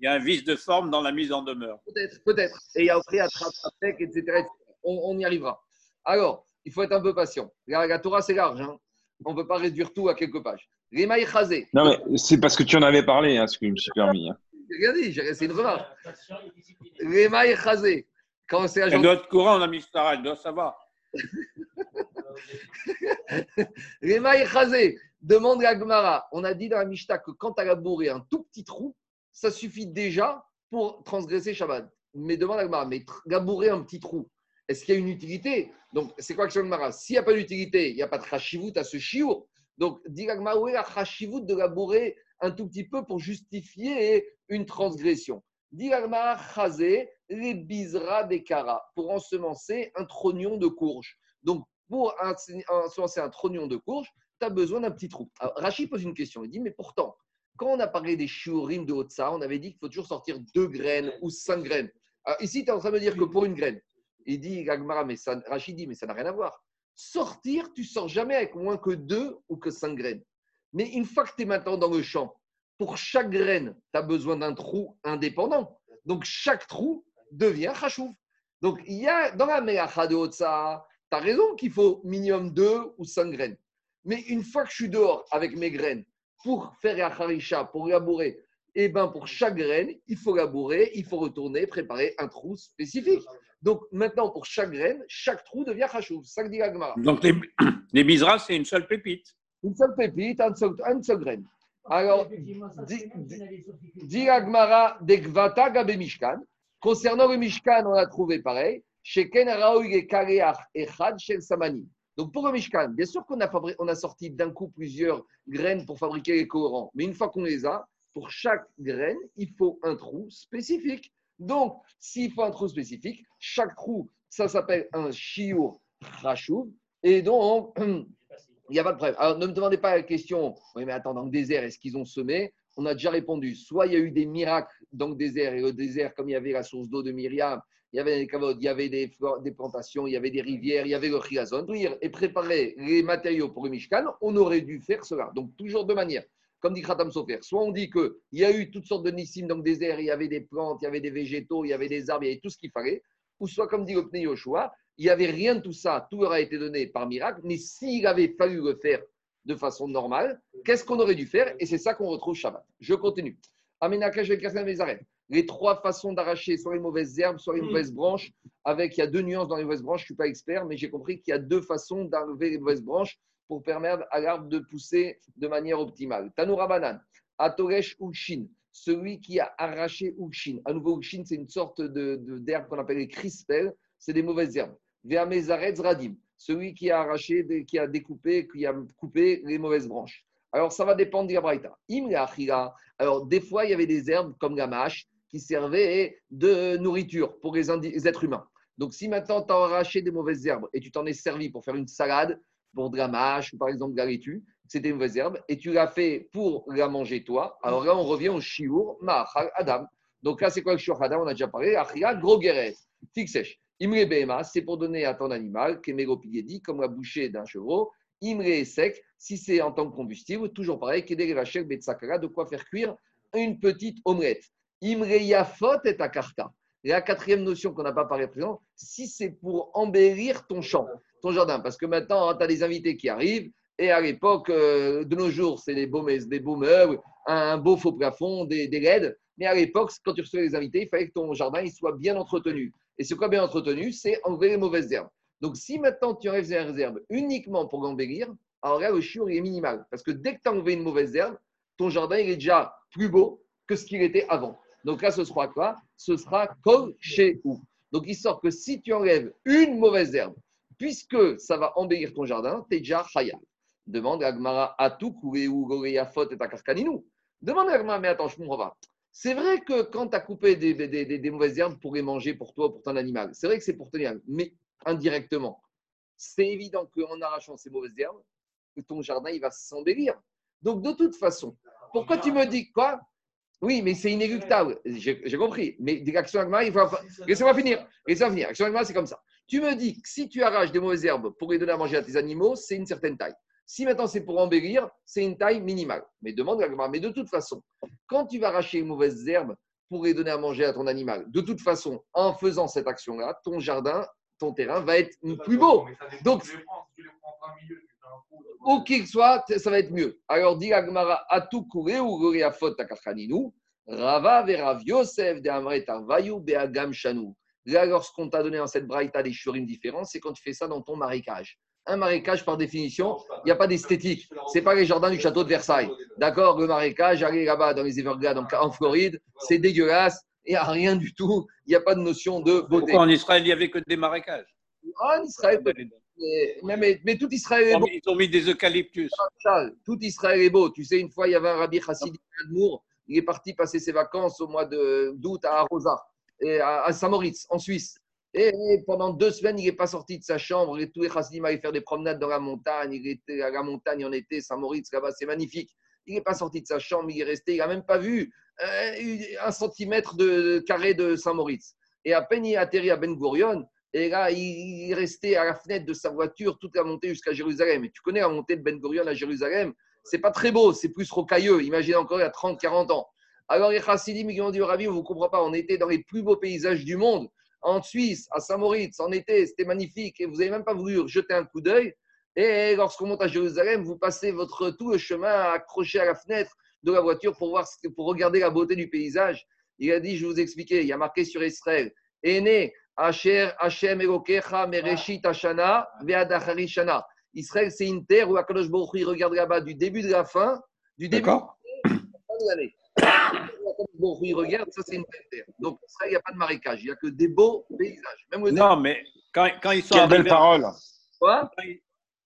Il y a un vice de forme dans la mise en demeure. Peut-être, peut-être. Et il y a après attrape, etc. etc. On, on y arrivera. Alors, il faut être un peu patient. La, la Torah, c'est large. hein. On ne peut pas réduire tout à quelques pages. Les mailles chazées. Non, mais c'est parce que tu en avais parlé, hein, ce que je me suis permis. hein. J'ai rien dit, j'ai- c'est une remarque. Les mailles chazées. Quand c'est la Elle journée. doit être courant, la Mistara, elle doit savoir. Les mailles chazées. Demande la Gemara. On a dit dans la Mishnah que quand tu as labouré un tout petit trou, ça suffit déjà pour transgresser Shabbat. Mais demande à la Gemara, mais labourer un petit trou, est-ce qu'il y a une utilité? Donc, c'est quoi que je Gemara S'il n'y a pas d'utilité, il n'y a pas de chashivut à ce chiour. Donc, Gemara, où est la de labourer un tout petit peu pour justifier une transgression? Gemara, chazé, les bizra des kara, pour ensemencer un trognon de courge. Donc, pour ense- ensemencer un trognon de courge, tu as besoin d'un petit trou. Rachid pose une question. Il dit, mais pourtant, quand on a parlé des shiurim de Otsa, on avait dit qu'il faut toujours sortir deux graines ou cinq graines. Ici, tu es en train de me dire que pour une graine, il dit, Rachid dit, mais ça n'a rien à voir. Sortir, tu sors jamais avec moins que deux ou que cinq graines. Mais une fois que tu es maintenant dans le champ, pour chaque graine, tu as besoin d'un trou indépendant. Donc, chaque trou devient chachouv. Donc, il y a dans la Melacha de Otsa, tu as raison qu'il faut minimum deux ou cinq graines. Mais une fois que je suis dehors avec mes graines, pour faire la harisha, pour labourer, et ben pour chaque graine, il faut labourer, il faut retourner, préparer un trou spécifique. Donc maintenant, pour chaque graine, chaque trou devient chachouv. C'est ça que dit. Donc les, les c'est une seule pépite. Une seule pépite, une seule, une seule graine. Alors, dit- dit la Gemara de Gvata Gabe Mishkan. Concernant le Mishkan, on a trouvé pareil. Sheken Raoui et Kareach Echad Shel Samani. Donc pour le Mishkan, bien sûr qu'on a, fabri- on a sorti d'un coup plusieurs graines pour fabriquer les colorants. Mais une fois qu'on les a, pour chaque graine, il faut un trou spécifique. Donc, s'il faut un trou spécifique, chaque trou, ça s'appelle un shiur rachouv. Et donc, il n'y a pas de problème. Alors, ne me demandez pas la question, oui, mais attends, dans le désert, est-ce qu'ils ont semé? On a déjà répondu. Soit il y a eu des miracles dans le désert, et le désert, comme il y avait la source d'eau de Myriam, il y avait des cavodes, il y avait des, des plantations, il y avait des rivières, il y avait le. Cueillir Et préparer les matériaux pour le Mishkan, on aurait dû faire cela. Donc, toujours de manière. Comme dit Khatam Sofer, soit on dit qu'il y a eu toutes sortes de nissim dans le désert, il y avait des plantes, il y avait des végétaux, il y avait des arbres, il y avait tout ce qu'il fallait, ou soit comme dit le Pnei Yoshua, il n'y avait rien de tout ça, tout leur a été donné par miracle, mais s'il avait fallu le faire de façon normale, qu'est-ce qu'on aurait dû faire? Et c'est ça qu'on retrouve Shabbat. Je continue. Amenakash Mezaret. Les trois façons d'arracher soit les mauvaises herbes, soit les mauvaises branches, avec, il y a deux nuances dans les mauvaises branches, je ne suis pas expert, mais j'ai compris qu'il y a deux façons d'enlever les mauvaises branches pour permettre à l'arbre de pousser de manière optimale. Tanoura Banan, Atoresh Ukshin, celui qui a arraché Ukshin. À nouveau, Ukshin, c'est une sorte de- de- d'herbe qu'on appelle les crispelles, c'est des mauvaises herbes. Ve'amezaretz radim, celui qui a arraché, qui a découpé, qui a coupé les mauvaises branches. Alors, ça va dépendre de la braïta. Alors, des fois, il y avait des herbes comme la mâche qui servaient de nourriture pour les êtres humains. Donc, si maintenant tu as arraché des mauvaises herbes et tu t'en es servi pour faire une salade, pour de la mâche ou par exemple de la laitue, c'était une mauvaise herbe, et tu l'as fait pour la manger toi, alors là, on revient au shiur ma'achal adam. Donc là, c'est quoi le shiur adam? On a déjà parlé. Achila gros guéret, sèche. Imre behema, c'est pour donner à ton animal, dit comme la bouchée d'un chevreau. Imre sec, si c'est en tant que combustible, toujours pareil, kedere vachel betsakara, de quoi faire cuire une petite omelette. Imre yafot et akarta. Et la quatrième notion qu'on n'a pas parlé présent, si c'est pour embellir ton champ, ton jardin, parce que maintenant, tu as des invités qui arrivent, et à l'époque, euh, de nos jours, c'est des beaux, des beaux meubles, un beau faux plafond, des, des LED. Mais à l'époque, quand tu recevais les invités, il fallait que ton jardin il soit bien entretenu. Et c'est quoi bien entretenu C'est enlever les mauvaises herbes. Donc, si maintenant tu enlèves les herbes uniquement pour l'embellir, alors là, le chiot, il est minimal. Parce que dès que tu as enlevé une mauvaise herbe, ton jardin, il est déjà plus beau que ce qu'il était avant. Donc là, ce sera quoi? Ce sera kol chez ou. Donc, il sort que si tu enlèves une mauvaise herbe, puisque ça va embellir ton jardin, tu es déjà khayal. Demande à Gmara ou Goréafot et Takarkaninou. Demande à Gmara, mais attends, je comprends. C'est vrai que quand tu as coupé des, des- mauvaises herbes pour les manger pour toi, pour ton animal, c'est vrai que c'est pour ton animal, mais indirectement, c'est évident qu'en arrachant ces mauvaises herbes, ton jardin, il va s'embellir. Donc, de toute façon, pourquoi tu me dis quoi? Oui, mais c'est inéluctable. J'ai compris. Mais l'action Agmara, il faut. Laissez-moi finir. Laissez-moi finir. Action Agmara, c'est comme ça. Tu me dis que si tu arraches des mauvaises herbes pour les donner à manger à tes animaux, c'est une certaine taille. Si maintenant c'est pour embellir, c'est une taille minimale. Mais demande à Agmara. Mais de toute façon, quand tu vas arracher les mauvaises herbes pour les donner à manger à ton animal, de toute façon, en faisant cette action-là, ton jardin, ton terrain va être plus beau. Donc, où qu'il soit, ça va être mieux. Alors, dit Agmara, Atu Kure ou Goreafot Takachaninu, Rava Verav Yosef de Amre Tarvayu Beagam Shanu. Là, lorsqu'on t'a donné dans cette braïta des shurim différents, c'est quand tu fais ça dans ton marécage. Un marécage, par définition, il n'y a pas d'esthétique. C'est pas les jardins du château de Versailles. D'accord Le marécage, aller là-bas dans les Everglades en, Floride, c'est dégueulasse. Il n'y a rien du tout. Il n'y a pas de notion de beauté. Pourquoi en Israël, il n'y avait que des marécages? Ah, en Israël, mais, mais- mais tout Israël est beau. Ils ont mis des eucalyptus. Tout Israël est beau. Tu sais, une fois, il y avait un rabbi chassidique. Il est parti passer ses vacances au mois de- d'août à Arosa, à, Saint-Moritz, en Suisse. Et, pendant deux semaines, il n'est pas sorti de sa chambre. Et tous les chassidim allaient faire des promenades dans la montagne. Il était à la montagne en été, Saint-Moritz, là-bas, c'est magnifique. Il n'est pas sorti de sa chambre, il est resté, il n'a même pas vu euh, un centimètre de carré de Saint-Moritz. Et à peine il est atterri à Ben Gurion, et là, il est resté à la fenêtre de sa voiture toute la montée jusqu'à Jérusalem. Et tu connais la montée de Ben Gurion à Jérusalem? C'est pas très beau, c'est plus rocailleux. Imaginez encore il y a 30, 40 ans. Alors les chassidim ils ont dit au Rabbi, on ne comprend pas, on était dans les plus beaux paysages du monde, en Suisse, à Saint-Moritz, en été, c'était magnifique, et vous n'avez même pas voulu jeter un coup d'œil. Et lorsqu'on monte à Jérusalem, vous passez votre tout le chemin accroché à la fenêtre de la voiture pour voir, pour regarder la beauté du paysage. Il a dit, je vais vous expliquer, il y a marqué sur Israël, Asher, Hashem, Elokecha, Mereshit, Hashana, Shana. Israël, c'est une terre où Akadosh Baruch regarde là-bas du début de la fin, du début de l'année. Il regarde, ça c'est une belle terre. Donc, Israël, il n'y a pas de marécage, il n'y a que des beaux paysages. Même Non, mais quand, quand ils sont Quelle belle parole Quoi?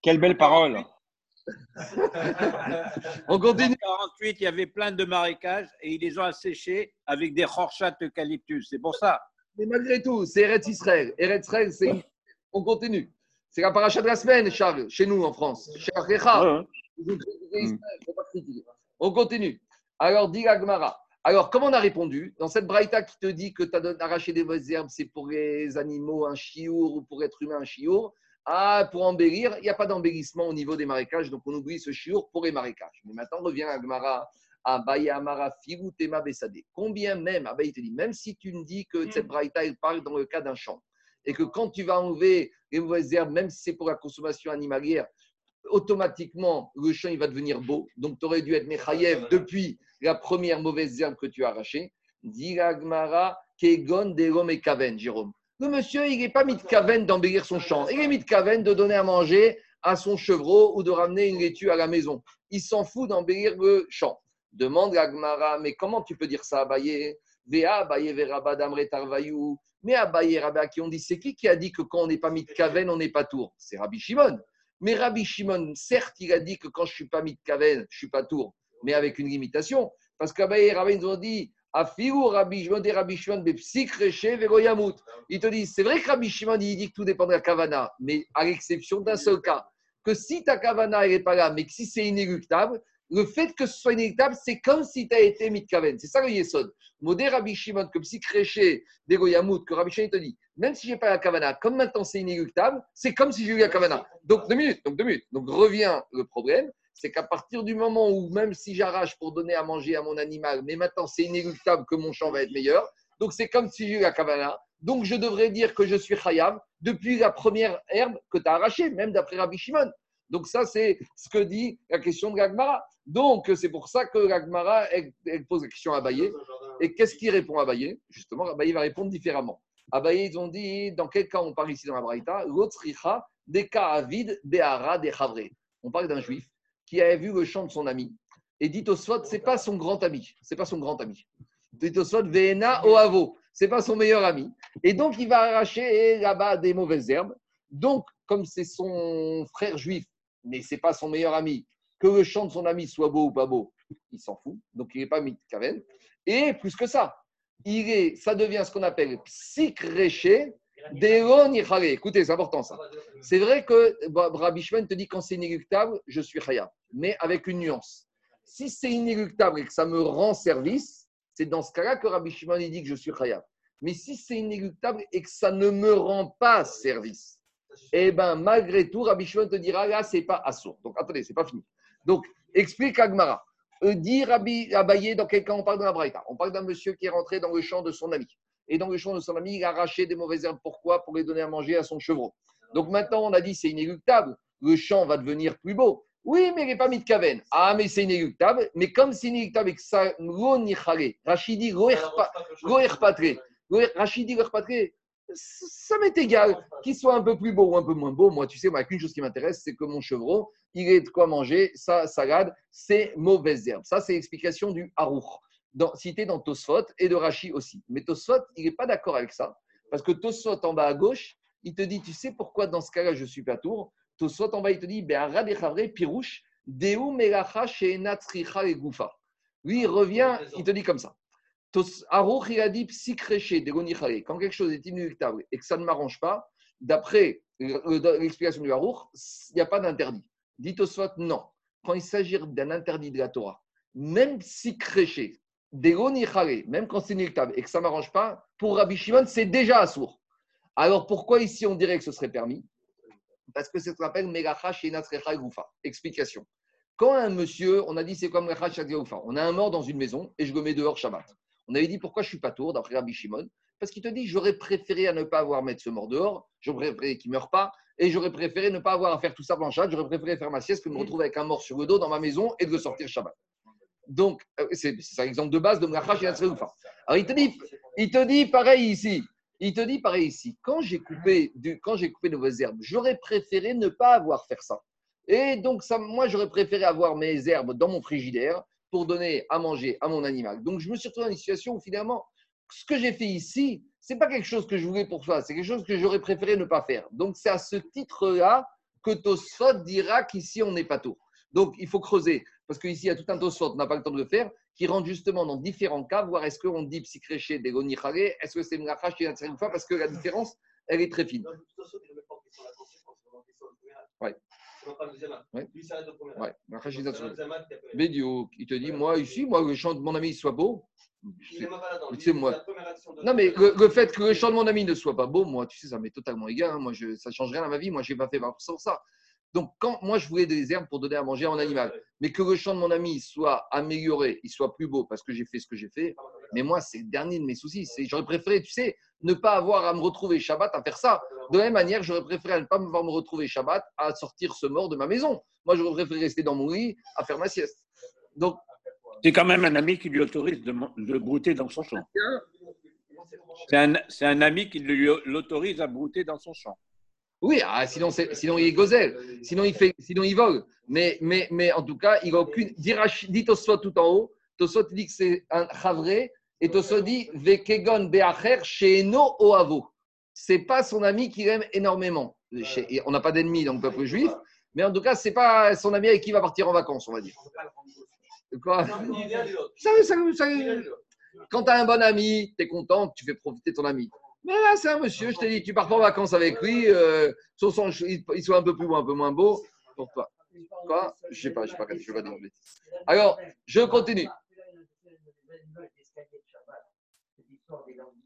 Quelle belle parole On En continue. 48, il y avait plein de marécages et ils les ont asséchés avec des rorchats eucalyptus. C'est pour ça. Mais malgré tout, c'est Eretz Israël. Eretz Israël, c'est On continue. C'est la paracha de la semaine, Charles, chez nous en France. Chez. Ouais, ouais. On continue. Alors, dit la Gemara. Alors, comme on a répondu, dans cette braïta qui te dit que tu as arraché des mauvaises herbes, c'est pour les animaux un chiour ou pour être humain un chiour. Ah, pour embellir, il n'y a pas d'embellissement au niveau des marécages, donc on oublie ce chiour pour les marécages. Mais maintenant, revient la Gemara. Abaye Amara Figu Tema Besade. Combien même, Abaye te dit, même si tu me dis que cette braïta, elle parle dans le cas d'un champ, et que quand tu vas enlever les mauvaises herbes, même si c'est pour la consommation animalière, automatiquement, le champ il va devenir beau. Donc, tu aurais dû être Mechayev depuis la première mauvaise herbe que tu as arrachée. Gemara, Kegon Derom et Kaven, Jérôme. Le monsieur, il n'est pas mis de Kaven d'embellir son champ. Il est mis de Kaven de donner à manger à son chevreau ou de ramener une laitue à la maison. Il s'en fout d'embellir le champ. Demande la Gemara, mais comment tu peux dire ça, Abaye? Vea, Abaye, Veraba, Damre, Tarvayou, Mais Abaye et Rabbi Aki ont dit c'est qui qui a dit que quand on n'est pas mis de Kaven, on n'est pas tour? C'est Rabbi Shimon. Mais Rabbi Shimon, certes, il a dit que quand je ne suis pas mis de Kaven, je ne suis pas tour, mais avec une limitation. Parce qu'Abaye et Rabbi ont dit Afiou Rabbi Shimon et Rabbi Shimon Vegoyamut. Ils te disent c'est vrai que Rabbi Shimon il dit que tout dépend de la Kavana, mais à l'exception d'un seul cas que si ta Kavana n'est pas là, mais que si c'est inéluctable, le fait que ce soit inéluctable, c'est comme si tu as été mis de Kaven. C'est ça le Yesod. Modé Rabbi Shimon, comme si créché des que Rabbi Shimon te dit, même si je n'ai pas la Kavana, comme maintenant c'est inéluctable, c'est comme si j'ai eu la Kavana. Donc deux minutes, donc deux minutes. Donc revient le problème, c'est qu'à partir du moment où même si j'arrache pour donner à manger à mon animal, mais maintenant c'est inéluctable que mon champ va être meilleur, donc c'est comme si j'ai eu la Kavana. Donc je devrais dire que je suis Khayab depuis la première herbe que tu as arrachée, même d'après Rabbi Shimon. Donc ça, c'est ce que dit la question de Gagmara. Donc c'est pour ça que Gagmara, elle, pose la question à Abaye. Et qu'est-ce qu'il répond à Abaye? Justement, Abaye va répondre différemment. Abaye, ils ont dit, dans quel cas on parle ici dans la Braïta? L'autricha, des cas avides, behara, des. On parle d'un juif qui avait vu le chant de son ami. Et dit ce c'est pas son grand ami. C'est pas son grand ami. Dit au Sot, Vena Oavo. C'est pas son meilleur ami. Et donc, il va arracher là-bas des mauvaises herbes. Donc, comme c'est son frère juif mais ce n'est pas son meilleur ami, que le chant de son ami soit beau ou pas beau, il s'en fout. Donc, il n'est pas mitkaven. Et plus que ça, il est, ça devient ce qu'on appelle psychréché Deron Écoutez, c'est important ça. C'est vrai que Rabbi te dit quand c'est inéluctable, je suis Chaya, mais avec une nuance. Si c'est inéluctable et que ça me rend service, c'est dans ce cas-là que Rabbi Shimon dit que je suis Chaya. Mais si c'est inéluctable et que ça ne me rend pas service, eh bien, malgré tout, Rabbi Shimon te dira là, c'est pas assourd. Donc, attendez, c'est pas fini. Donc, explique Agmara. Euh, dit Rabbi Abaye, dans quel cas on parle de la Braïta? On parle d'un monsieur qui est rentré dans le champ de son ami. Et dans le champ de son ami, il a arraché des mauvaises herbes. Pourquoi? Pour les donner à manger à son chevreau. Donc maintenant, on a dit c'est inéluctable. Le champ va devenir plus beau. Oui, mais il n'est pas mis de caven. Ah, mais c'est inéluctable. Mais comme c'est inéluctable et que ça, Rachidi, Rachidi, ça m'est égal qu'il soit un peu plus beau ou un peu moins beau. Moi, tu sais, moi, qu'une chose qui m'intéresse, c'est que mon chevreau, il ait de quoi manger sa salade, c'est mauvaise herbe. Ça, c'est l'explication du harour, cité dans Tosfot et de Rachi aussi. Mais Tosfot, il n'est pas d'accord avec ça, parce que Tosfot en bas à gauche, il te dit, tu sais pourquoi dans ce cas-là, je suis pas tour? Tosfot en bas, il te dit, pirouche, deu et goufa. Lui, il revient, il te dit comme ça. Aruch, il a dit Quand quelque chose est inéluctable et que ça ne m'arrange pas, d'après l'explication du Aruch, il n'y a pas d'interdit. Dit soit non. Quand il s'agit d'un interdit de la Torah, même si créché, même quand c'est inéluctable et que ça ne m'arrange pas, pour Rabbi Shimon, c'est déjà assourd. Alors pourquoi ici on dirait que ce serait permis? Parce que c'est ce qu'on appelle Megacha Shenatrecha Goufa. Explication. Quand un monsieur, on a dit c'est comme Megacha Goufa, on a un mort dans une maison et je le mets dehors Shabbat. On avait dit pourquoi je suis pas tour, d'après Rabbi Shimon? Parce qu'il te dit j'aurais préféré à ne pas avoir mettre ce mort dehors, j'aurais préféré qu'il ne meure pas, et j'aurais préféré ne pas avoir à faire tout ça blanchade, j'aurais préféré faire ma sieste que de me retrouver avec un mort sur le dos dans ma maison et de le sortir Shabbat. Donc, euh, c'est un exemple de base de Mlachash et Alors, il te, dit, il te dit pareil ici. Il te dit pareil ici. Quand j'ai coupé, du, quand j'ai coupé de vos herbes, j'aurais préféré ne pas avoir faire ça. Et donc, ça, moi, j'aurais préféré avoir mes herbes dans mon frigidaire pour donner à manger à mon animal. Donc, je me suis retrouvé dans une situation où finalement, ce que j'ai fait ici, ce n'est pas quelque chose que je voulais pour ça, c'est quelque chose que j'aurais préféré ne pas faire. Donc, c'est à ce titre-là que Tosfot dira qu'ici, on n'est pas tout. Donc, il faut creuser, parce qu'ici, il y a tout un Tosfot, on n'a pas le temps de le faire, qui rentre justement dans différents cas, voir est-ce qu'on dit psychréché des est-ce que c'est Mlachash qui est une fois, parce que la différence, elle est très fine. Ouais. Ouais. Ouais. Il te dit Moi, ici, moi, le chant de mon ami soit beau. Tu sais, moi. Non, mais le, fait que le chant de mon ami ne soit pas beau, moi, tu sais, ça m'est totalement égal. Hein. Moi, je, ça ne change rien à ma vie. Moi, je n'ai pas fait pour ça. Donc, quand moi, je voulais des herbes pour donner à manger à mon animal, mais que le champ de mon ami soit amélioré, il soit plus beau parce que j'ai fait ce que j'ai fait, mais moi, c'est le dernier de mes soucis. J'aurais préféré, tu sais, ne pas avoir à me retrouver Shabbat à faire ça. De la même manière, j'aurais préféré ne pas me voir me retrouver Shabbat à sortir ce mort de ma maison. Moi, j'aurais préféré rester dans mon lit à faire ma sieste. Donc, c'est quand même un ami qui lui autorise de, de brouter dans son champ. C'est un, un, ami qui l'autorise à brouter dans son champ. Oui, ah, sinon, sinon il est gozelle, sinon il, fait, sinon il vole. Mais, mais, mais en tout cas, il n'a aucune. Dit soit tout en haut, Tosfot dit que c'est un chavré Et Tosso dit Vekegon Beacher Sheeno Oavo. C'est pas son ami qu'il aime énormément. Et On n'a pas d'ennemi dans le peuple juif, mais en tout cas, c'est pas son ami avec qui il va partir en vacances, on va dire. Quoi? Ça, ça, ça- quand tu as un bon ami, tu es content, tu fais profiter ton ami. Mais là, c'est un monsieur, je t'ai dit, tu pars pas en vacances avec lui, euh, il soit un peu plus beau, un peu moins beau, pour toi. Quoi? Je sais pas, je sais pas, je vais pas dire. Alors, je continue.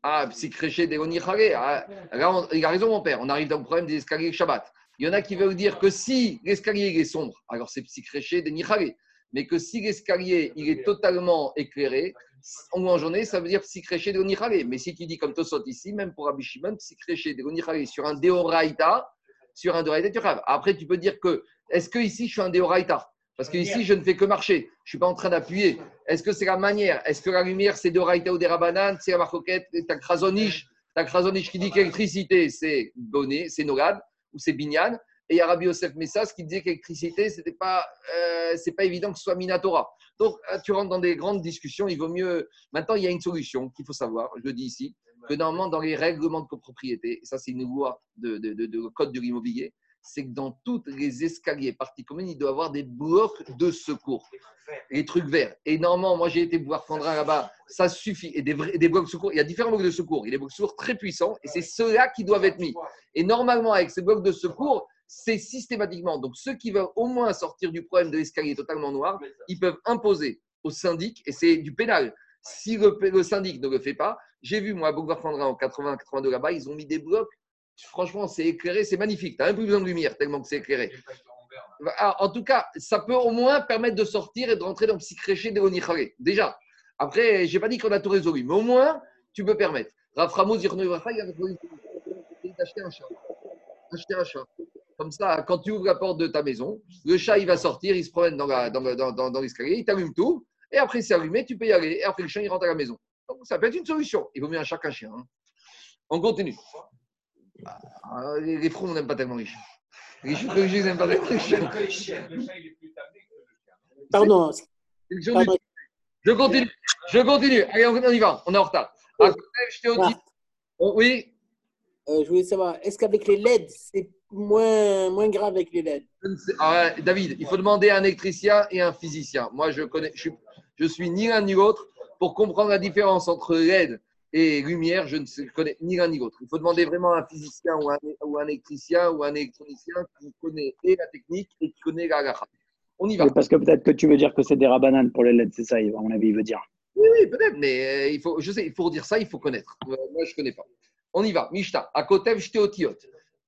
Ah, psychréché des Onichare. Ah, il a raison, mon père. On arrive dans le problème des escaliers Shabbat. Il y en a qui veulent dire que si l'escalier est sombre, alors c'est psychréché des Nichare. Mais que si l'escalier il est totalement éclairé, ou en journée, ça veut dire psychréché des Onichare. Mais si tu dis comme Tosot ici, même pour Rabbi Shimon, psychréché des Onichare sur un Deoraita, sur un Deoraita, tu raves. Après, tu peux dire que, est-ce que ici je suis un Deoraita? Parce que ici, je ne fais que marcher. Je ne suis pas en train d'appuyer. Est-ce que c'est la manière? Est-ce que la lumière, c'est de Raïta ou des Rabanan C'est la marcoquette? T'as Krasonich T'as Krasonich qui dit qu'électricité, c'est Boné, c'est Nogad ou c'est Binyan. Et il y a Rabbi Yosef Messas qui disait qu'électricité, ce n'est pas, euh, pas évident que ce soit Minatora. Donc, euh, tu rentres dans des grandes discussions. Il vaut mieux. Maintenant, il y a une solution qu'il faut savoir, je le dis ici, que normalement, dans les règlements de copropriété, et ça, c'est une loi de, de- de- de code de l'immobilier, c'est que dans tous les escaliers parties communes, il doit y avoir des blocs de secours les trucs verts. Et normalement, moi j'ai été voir un là-bas, ça suffit. Et des, vrais- des blocs de secours, il y a différents blocs de secours. Il y a des blocs de secours très puissants et c'est ceux-là qui doivent être mis. Et normalement, avec ces blocs de secours, c'est systématiquement. Donc ceux qui veulent au moins sortir du problème de l'escalier totalement noir, ils peuvent imposer au syndic, et c'est du pénal. Si le, le syndic ne le fait pas, j'ai vu moi à Boulevard en 80-82 là-bas, ils ont mis des blocs. Franchement, c'est éclairé, c'est magnifique. Tu n'as même plus besoin de lumière tellement que c'est éclairé. Ah, en tout cas, ça peut au moins permettre de sortir et de rentrer dans le psychréché des Onichare. Déjà. Après, je n'ai pas dit qu'on a tout résolu, mais au moins, tu peux permettre. Il a d'acheter un chat. Acheter un chat. Comme ça, quand tu ouvres la porte de ta maison, le chat, il va sortir, il se promène dans, la- dans, le- dans, dans- dans l'escalier, il t'allume tout, et après, c'est allumé, tu peux y aller. Et après, le chien, il rentre à la maison. Donc, ça peut être une solution. Il vaut mieux un chat qu'un chien. hein. On continue. Ah, les, les fronts, on n'aime pas tellement les chiens. Les chiens, ils n'aiment pas tellement les chiens. Le chat, il est plus tablé que le chien. Pardon. Je continue. Je continue. Allez, on y va. On est en retard. Côté, je t'ai Ah, dit- Oh, oui, euh, je voulais savoir, est-ce qu'avec les LED, c'est moins, moins grave avec les LED Ah, David, il faut demander à un électricien et un physicien. Moi, je connais, je suis, je suis ni l'un ni l'autre. Pour comprendre la différence entre LED et lumière, je ne sais- connais ni l'un ni l'autre. Il faut demander vraiment à un physicien ou un, ou un électricien ou un électronicien qui connaît et la technique et qui connaît la halakha. On y va. Mais parce que peut-être que tu veux dire que c'est des rabananes pour les LED, c'est ça, à mon avis, il veut dire. Oui, oui, peut-être, mais euh, il faut, je sais, pour dire ça, il faut connaître. Euh, moi, je ne connais pas. On y va. Mishta, à Kotev Shteotiot.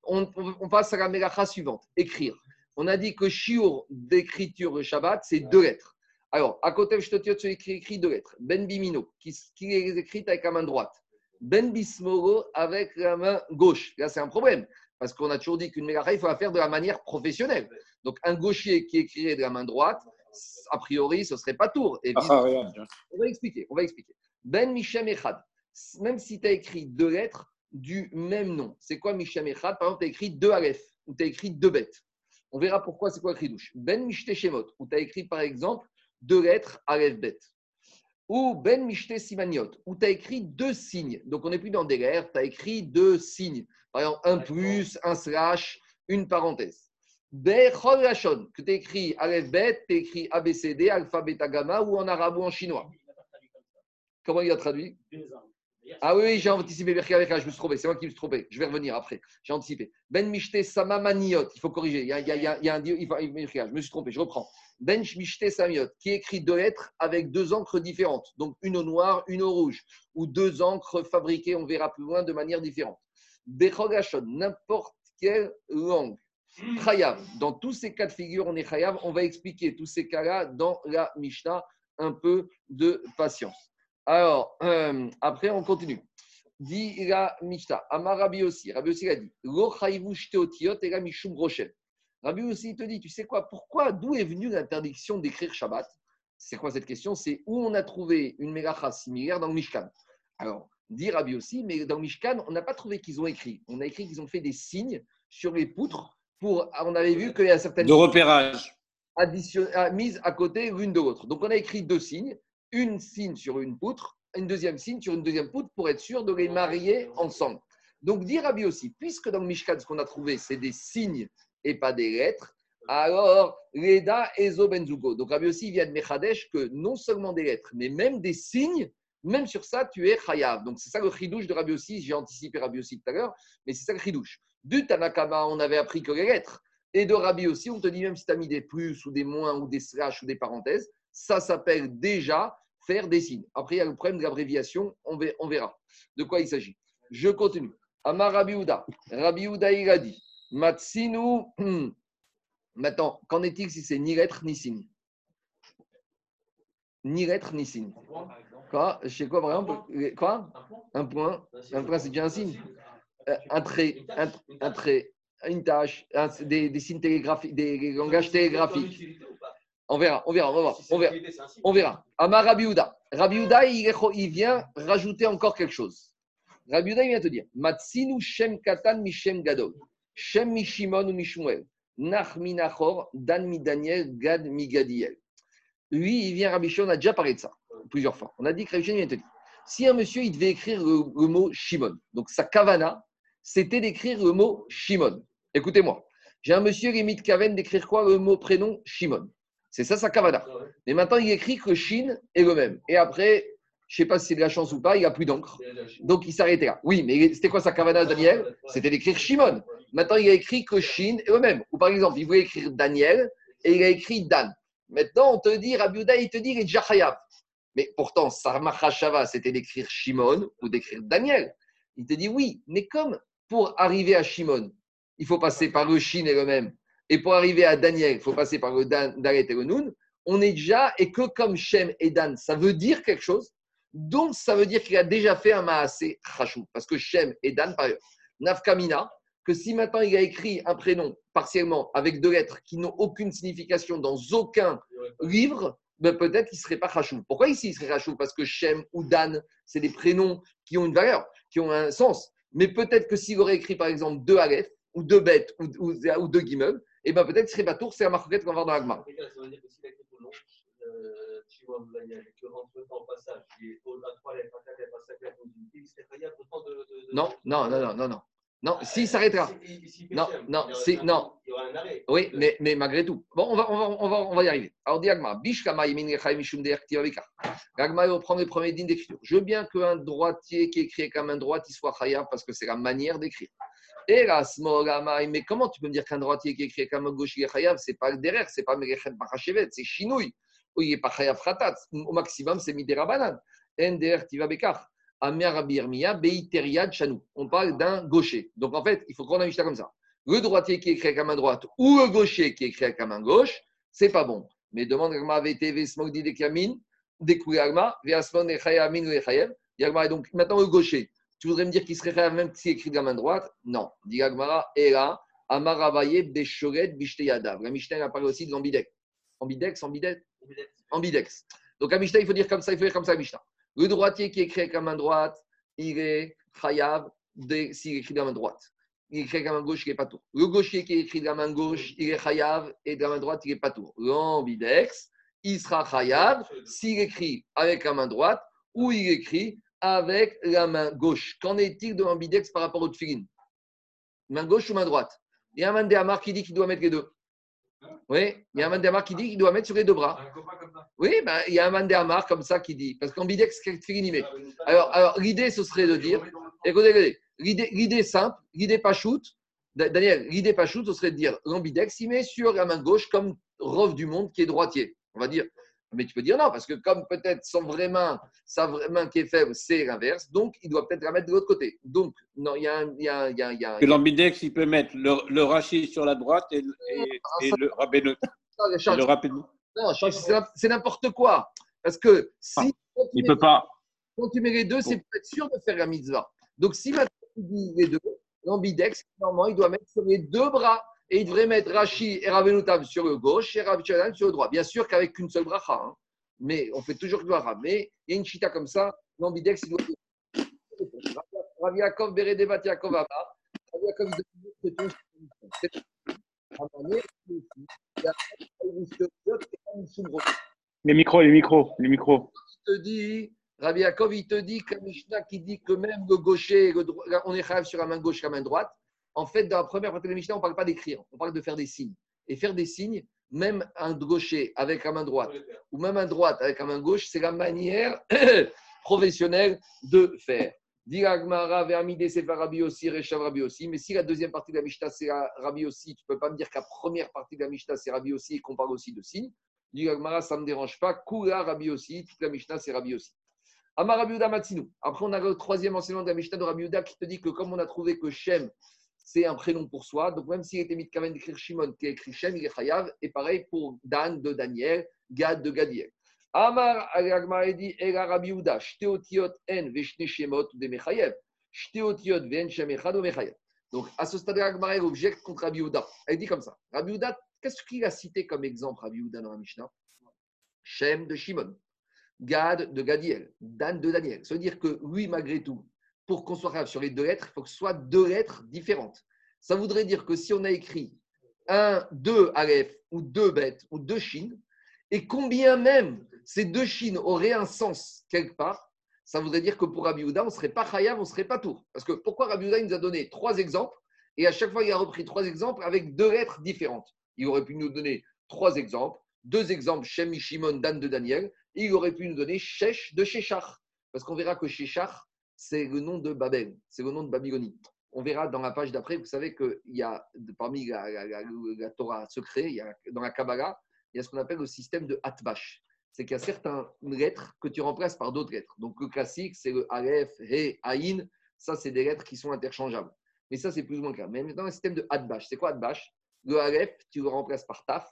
On, passe à la mélacha suivante. Écrire. On a dit que shiur d'écriture le Shabbat, c'est deux lettres. Alors, à Kotev Shteotiot, c'est écrit, écrit deux lettres. Ben Bimino, qui, qui est écrite avec la main droite. Ben Bismoro avec la main gauche. Là, c'est un problème. Parce qu'on a toujours dit qu'une mélacha, il faut la faire de la manière professionnelle. Donc, un gaucher qui écrirait de la main droite, a priori, ce serait pas tour. Et Ah, regarde. on va expliquer, on va expliquer. Ben Mishem Echad, même si tu as écrit deux lettres du même nom, c'est quoi Echad Par exemple, tu as écrit deux Aleph ou tu as écrit deux bêtes. On verra pourquoi c'est quoi le douche. Ben Mishte Shemot, où tu as écrit par exemple deux lettres Aleph bête. Ou Ben Mishte Simaniot, où tu as écrit deux signes. Donc on n'est plus dans des lettres, tu as écrit deux signes. Par exemple, un plus, un slash, une parenthèse. Bechol Lachon, que tu écrit Aleph Bet, tu écrit ABCD, Alpha, Beta, Gamma, ou en arabe ou en chinois. Comment il a traduit? Ah oui, j'ai anticipé avec je me suis trompé, c'est moi qui me suis trompé. Je vais revenir après. J'ai anticipé. Ben Mishte Samamaniot, il faut corriger. Il y a, il y a- il y a- un je me suis trompé, je reprends. Ben Mishte Samiot, qui écrit deux lettres avec deux encres différentes. Donc une au noir, une au rouge. Ou deux encres fabriquées, on verra plus loin, de manière différente. Bechol Lachon, n'importe quelle langue. Chayav. Dans tous ces cas de figure, on est Chayav. On va expliquer tous ces cas-là dans la Mishnah. Un peu de patience. Alors, euh, après, on continue. Dit la Mishnah. Amar Rabbi aussi. Rabbi aussi a dit Lo chayvu shteotiot et la mishum. Rabbi aussi te dit Tu sais quoi Pourquoi D'où est venue l'interdiction d'écrire Shabbat? C'est quoi cette question? C'est où on a trouvé une mélacha similaire dans le Mishkan. Alors, dit Rabbi aussi, mais dans le Mishkan, on n'a pas trouvé qu'ils ont écrit. On a écrit qu'ils ont fait des signes sur les poutres. Pour, on avait vu qu'il y a certaines De repérage. addition- à- mises à côté l'une de l'autre. Donc on a écrit deux signes, une signe sur une poutre une deuxième signe sur une deuxième poutre pour être sûr de les marier ensemble. Donc, dit Rabbi aussi, puisque dans le Mishkan, ce qu'on a trouvé, c'est des signes et pas des lettres, alors, Reda Ezo Benzugo. Donc, Rabbi aussi vient de Mechadesh que non seulement des lettres, mais même des signes, même sur ça, tu es Chayav. Donc, c'est ça le chidouche de Rabbi aussi. J'ai anticipé Rabbi aussi tout à l'heure, mais c'est ça le chidouche. Du Tanakama, on avait appris que les lettres. Et de Rabbi aussi, on te dit même si tu as mis des plus ou des moins ou des slash ou des parenthèses, ça s'appelle déjà faire des signes. Après, il y a le problème de l'abréviation, on ver- on verra de quoi il s'agit. Je continue. Amar Rabbi Houda. Rabbi Houda, il a dit Matsinu. Maintenant, qu'en est-il si c'est ni lettre ni signe? Ni lettre ni signe. Quoi Je sais quoi, par exemple Quoi? Un point. Un point, c'est déjà un signe. Euh, Un trait, un, un trait, une tâche, des signes télégraphiques, des langages télégraphiques. On verra, on verra, on voir. On verra. On verra. Amar Rabbi Houda. Rabbi Houda, il, est- vient rajouter encore quelque chose. Rabbi Houda, il vient te dire Matsinu Shem Katan Mishem Gadol. Shem Mishimon ou Mishmuel. Nach Minachor, Dan mi Daniel, Gad mi Gadiel. Lui, il vient, Rabbi Shimon, on a déjà parlé de ça plusieurs fois. On a dit que Rabbi Shimon vient te dire si un monsieur, il devait écrire le, le mot Shimon, donc sa kavana, c'était d'écrire le mot Shimon. Écoutez-moi. J'ai un monsieur, limite Kaven, d'écrire quoi? Le mot prénom Shimon. C'est ça sa kavana. Mais maintenant, il écrit que Shin est le même. Et après, je ne sais pas si c'est de la chance ou pas, il n'y a plus d'encre. Donc, il s'arrêtait là. Oui, mais c'était quoi sa kavana, Daniel C'était d'écrire Shimon. Maintenant, il a écrit que Shin est le même. Ou par exemple, il voulait écrire Daniel et il a écrit Dan. Maintenant, on te dit, Rabbi Yehuda, il te dit, il est déjà. Mais pourtant, Sarmachashava, c'était d'écrire Shimon ou d'écrire Daniel. Il te dit oui, mais comme pour arriver à Shimon, il faut passer par le Shin et le même. Et pour arriver à Daniel, il faut passer par le Dalet et le Nun. On est déjà, et que comme Shem et Dan, ça veut dire quelque chose, donc ça veut dire qu'il a déjà fait un Maasé Chachou. Parce que Shem et Dan, par ailleurs, Nafkamina, que si maintenant il a écrit un prénom partiellement avec deux lettres qui n'ont aucune signification dans aucun livre, ben peut-être qu'il ne serait pas Chachou. Pourquoi ici il serait Chachou Parce que Shem ou Dan, c'est des prénoms qui ont une valeur, qui ont un sens. Mais peut-être que s'il aurait écrit par exemple deux Aleph, ou deux bêtes, ou deux guimeubles, et ben peut-être serait pas tour, c'est la marquette qu'on va voir dans l'Agma. Ça veut dire que euh, que passage, il est au- lettres, lettres, lettres, il serait autant de. Non, non, non, non, non, non. Non, s'il s'arrêtera. Non, non, c'est- un- non. Il y aura un arrêt. Oui, mais, mais malgré tout. Bon, on va, on va, on va, on va y arriver. Alors, Diagma, Bishkama Yemin Mishum. Gagma, il reprend les premiers dignes d'écriture. Je veux bien qu'un droitier qui écrit comme un droit, il soit Chayav parce que c'est la manière d'écrire. Mais comment tu peux me dire qu'un droitier qui écrit comme un gauche, il est Chayav? C'est pas derrière, c'est pas Merechet Bachachevet, c'est Chinouille. Ou il n'est pas Chayav Khatat. Au maximum, c'est Midera Banan. NDR Tivabekar. Amir Rabbi Yirmiya, Beiteria Chanou. On parle d'un gaucher. Donc en fait, il faut qu'on a ça comme ça. Le droitier qui écrit la main droite ou le gaucher qui écrit la main gauche, c'est pas bon. Mais demande Agma VTV Smogdi de Kamin, découvrir Agma, Viasmon et Chayamin ou Chayev. Yagma est donc maintenant le gaucher. Tu voudrais me dire qu'il serait même s'il écrit de la main droite? Non. Dit Agmara, et là, Amaravaye, Beshoret, Bishteyadav. La Mishnah a parlé aussi de l'ambidex. Ambidex, ambidex Ambidex. Donc à Mishnah, il faut dire comme ça, il faut dire comme ça Mishnah. Le droitier qui écrit avec la main droite, il est chayav de- s'il écrit de la main droite. Il écrit avec la main gauche, il n'est pas tour. Le gaucher qui écrit de la main gauche, il est chayav et de la main droite, il n'est pas tour. L'ambidex, il sera chayav s'il écrit avec la main droite ou il écrit avec la main gauche. Qu'en est-il de l'ambidex par rapport au tfilin? Main gauche ou main droite? Il y a un mandéamar qui dit qu'il doit mettre les deux. Oui, il y a un mandéamar qui dit qu'il doit mettre sur les deux bras. Oui, ben, il y a un mandéamar comme ça qui dit. Parce qu'ambidex, c'est tfilin, il met? Alors, alors l'idée, ce serait de dire, écoutez, écoutez, l'idée, simple, l'idée pas shoot, Da- Daniel, l'idée pas shoot, ce serait de dire, l'ambidex, il met sur la main gauche comme Rov du monde qui est droitier. On va dire, mais tu peux dire non, parce que comme peut-être son vraie main, sa vraie main qui est faible, c'est l'inverse, donc il doit peut-être la mettre de l'autre côté. Donc, non, il y a un. y a y a y a l'ambidex, il peut mettre le, le rachis sur la droite et, le- et, et le Charles, Le rabéneux. non, c'est n'im- c'est n'importe quoi. Parce que si tu Il peut pas. quand tu mets les deux, c'est pour être sûr de faire la mitzvah. Donc, si maintenant tu dis les deux, l'ambidex, normalement, il doit mettre sur les deux bras et il devrait mettre Rashi et Ravenutav sur le gauche et Shaddan sur le droit. Bien sûr qu'avec qu'une seule bracha, hein. mais on fait toujours le bracha. Mais il y a une chita comme ça, l'ambidex, il doit. Rabbi Yaakov Beredevat Yaakov Abba. Rabbi Yaakov, il doit. Il. Les micros, les micros, les micros. te dit Rabbi Yaakov, il te dit que Mishnah qui dit que même le gaucher, le dro- on est sur la main gauche et la main droite. En fait, dans la première partie de la Mishnah, on ne parle pas d'écrire, on parle de faire des signes. Et faire des signes, même un gaucher avec la main droite ou même un droite avec la main gauche, c'est la manière professionnelle de faire. Dit Agmara, Vermide, c'est Rabbi aussi, Rechav Rabbi aussi. Mais si la deuxième partie de la Mishnah, c'est Rabbi aussi, tu ne peux pas me dire que la première partie de la Mishnah, c'est Rabbi aussi et qu'on parle aussi de signes. Dit Agmara, ça ne me dérange pas. Kula Rabbi aussi, toute la Mishnah, c'est Rabbi aussi. Amar Rabbi Matsinu. Après, on a le troisième enseignement de la Mishnah de Rabbi Yehuda qui te dit que comme on a trouvé que Shem, c'est un prénom pour soi, donc même s'il était Kamen d'écrire Shimon, qui a écrit Shem, il est Chayav. Et pareil pour Dan de Daniel, Gad de Gadiel. Amar Agmara dit Ela Rabbi Yehuda, Shteotiot en veshne shemot de Mechayev. Shteotiot ven Shem echad Mechayev. Donc, à ce stade, Agmara elle objecte contre Rabbi Yehuda. Elle dit comme ça Rabbi qu'est-ce qu'il a cité comme exemple, Rabbi Yehuda, dans la Mishnah? Shem de Shimon. Gad de Gadiel, Dan de Daniel. Ça veut dire que lui, malgré tout, pour qu'on soit sur les deux lettres, il faut que ce soit deux lettres différentes. Ça voudrait dire que si on a écrit un, deux Aleph, ou deux bêtes, ou deux chines, et combien même ces deux chines auraient un sens quelque part, ça voudrait dire que pour Rabbi Yehuda, on ne serait pas Chayav, on ne serait pas Tour. Parce que pourquoi Rabbi Yehuda il nous a donné trois exemples, et à chaque fois il a repris trois exemples avec deux lettres différentes Il aurait pu nous donner trois exemples, deux exemples, Shem, Shimon, Dan de Daniel, et il aurait pu nous donner Shesh de Sheshach. Parce qu'on verra que Sheshach, c'est le nom de Babel, c'est le nom de Babylonie. On verra dans la page d'après, vous savez qu'il y a, parmi la, Torah a, dans la Kabbalah, il y a ce qu'on appelle le système de Hatbash. C'est qu'il y a certaines lettres que tu remplaces par d'autres lettres. Donc le classique, c'est le Aleph, He, Aïn. Ça, c'est des lettres qui sont interchangeables. Mais ça, c'est plus ou moins clair. Mais maintenant, le système de Hatbash, c'est quoi Hatbash Le Aleph, tu le remplaces par Taf.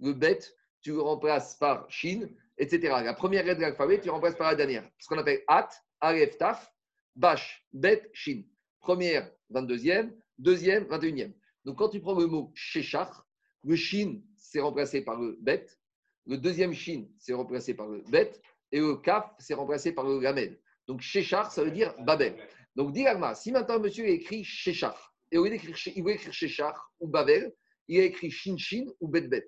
Le Bet, tu le remplaces par Shin, etc. La première lettre de l'alphabet, tu le remplaces par la dernière. Ce qu'on appelle Hat, Aleph, Taf, Bash, Bet, Shin. Première, 22e, deuxième, 21e. Donc quand tu prends le mot Sheshach, le Shin, c'est remplacé par le Bet. Le deuxième Shin, c'est remplacé par le Bet. Et le Kaf, c'est remplacé par le Lamed. Donc Sheshach, ça veut dire Babel. Donc dit si maintenant monsieur écrit Sheshach, et au lieu d'écrire il veut écrire Sheshach ou Babel, il a écrit Shin Shin ou Bet Bet.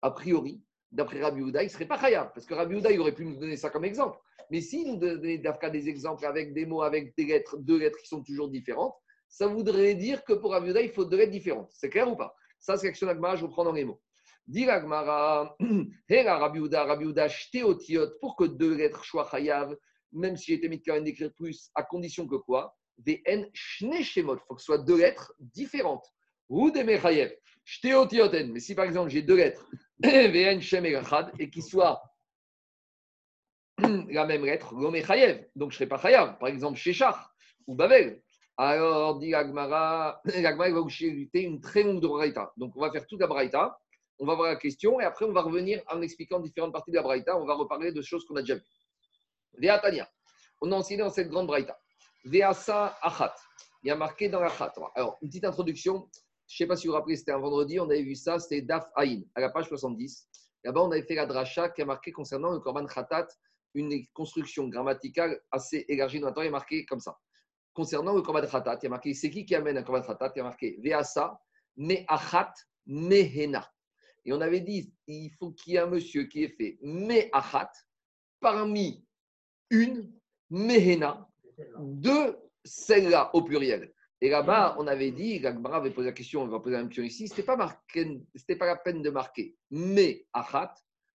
A priori, d'après Rabbi Houda, il ne serait pas Khayab, parce que Rabbi Houda, il aurait pu nous donner ça comme exemple. Mais s'il nous donnait d'Afka des exemples avec des mots, avec des lettres, deux lettres qui sont toujours différentes, ça voudrait dire que pour Rabbi Houda, il faut deux lettres différentes. C'est clair ou pas? Ça, c'est l'action d'Agmara, je reprends dans les mots. Dit l'Agmara, Hera Rabbi Houda, Rabbi Houda, jeté au tiot pour que deux lettres soient Chayav, même si j'étais mis de Karen d'écrire plus, à condition que quoi? VN Shemot, il faut que ce soit deux lettres différentes. Ou des Mechayev, tioten. Mais si par exemple j'ai deux lettres, VN Shem Echad, et qui soient la même lettre, l'homme Chayev. Donc je ne serai pas Chayav. Par exemple, Sheshach ou Babel. Alors, dit l'Agmara il va vous jeter une très longue braïta. Donc on va faire toute la braïta. On va voir la question et après on va revenir en expliquant différentes parties de la braïta. On va reparler de choses qu'on a déjà vues. Veatania. On a enseigné dans cette grande braïta. Veasa Achat. Il y a marqué dans la Chat. Alors, une petite introduction. Je ne sais pas si vous vous rappelez, c'était un vendredi, on avait vu ça, c'était Daf Aïn, à la page 70. Là-bas, on avait fait la dracha qui a marqué concernant le Korban Khatat, une construction grammaticale assez élargie dans Torah, il est marqué comme ça. Concernant le Korban Khatat, il y a marqué c'est qui qui amène un Korban Khatat? Il y a marqué Veasa, Me'achat, Mehena. Et on avait dit il faut qu'il y ait un monsieur qui ait fait Me'achat parmi une Mehena, deux celles-là au pluriel. Et là-bas, on avait dit, l'Agmara avait posé la question, on va poser la même question ici, ce n'était pas, marqué- pas la peine de marquer mais achat,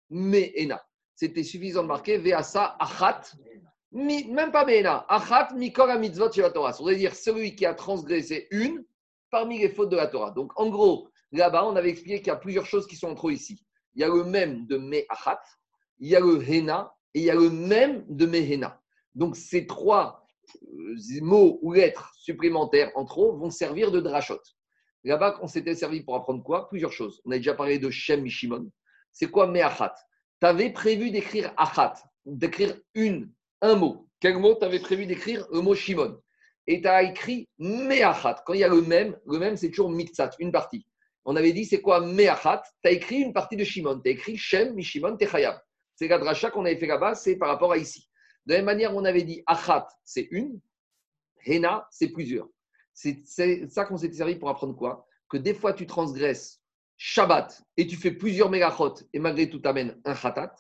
mais ena. C'était suffisant de marquer veasa achat, même pas mena, achat mikor mitzvot la Torah. Ça veut dire celui qui a transgressé une parmi les fautes de la Torah. Donc en gros, là-bas, on avait expliqué qu'il y a plusieurs choses qui sont en trop ici. Il y a le même de me achat, il y a le hena et il y a le même de mehena. Donc ces trois euh, mots ou lettres supplémentaires en trop vont servir de drachot. Là-bas, on s'était servi pour apprendre quoi? Plusieurs choses. On a déjà parlé de Shem Mishimon. C'est quoi Me'achat? Tu avais prévu d'écrire Achat, d'écrire une, un mot. Quel mot tu avais prévu d'écrire? Le mot Shimon. Et tu as écrit Me'achat. Quand il y a le même, le même, c'est toujours Miktsat, une partie. On avait dit, c'est quoi Me'achat? Tu as écrit une partie de Shimon. Tu as écrit Shem Mishimon Techayab. C'est la dracha qu'on avait fait là-bas, c'est par rapport à ici. De la même manière, on avait dit Achat, c'est une. Hena, c'est plusieurs. C'est ça qu'on s'était servi pour apprendre quoi? Que des fois, tu transgresses Shabbat et tu fais plusieurs mégachot et malgré tout, amènes un khatat.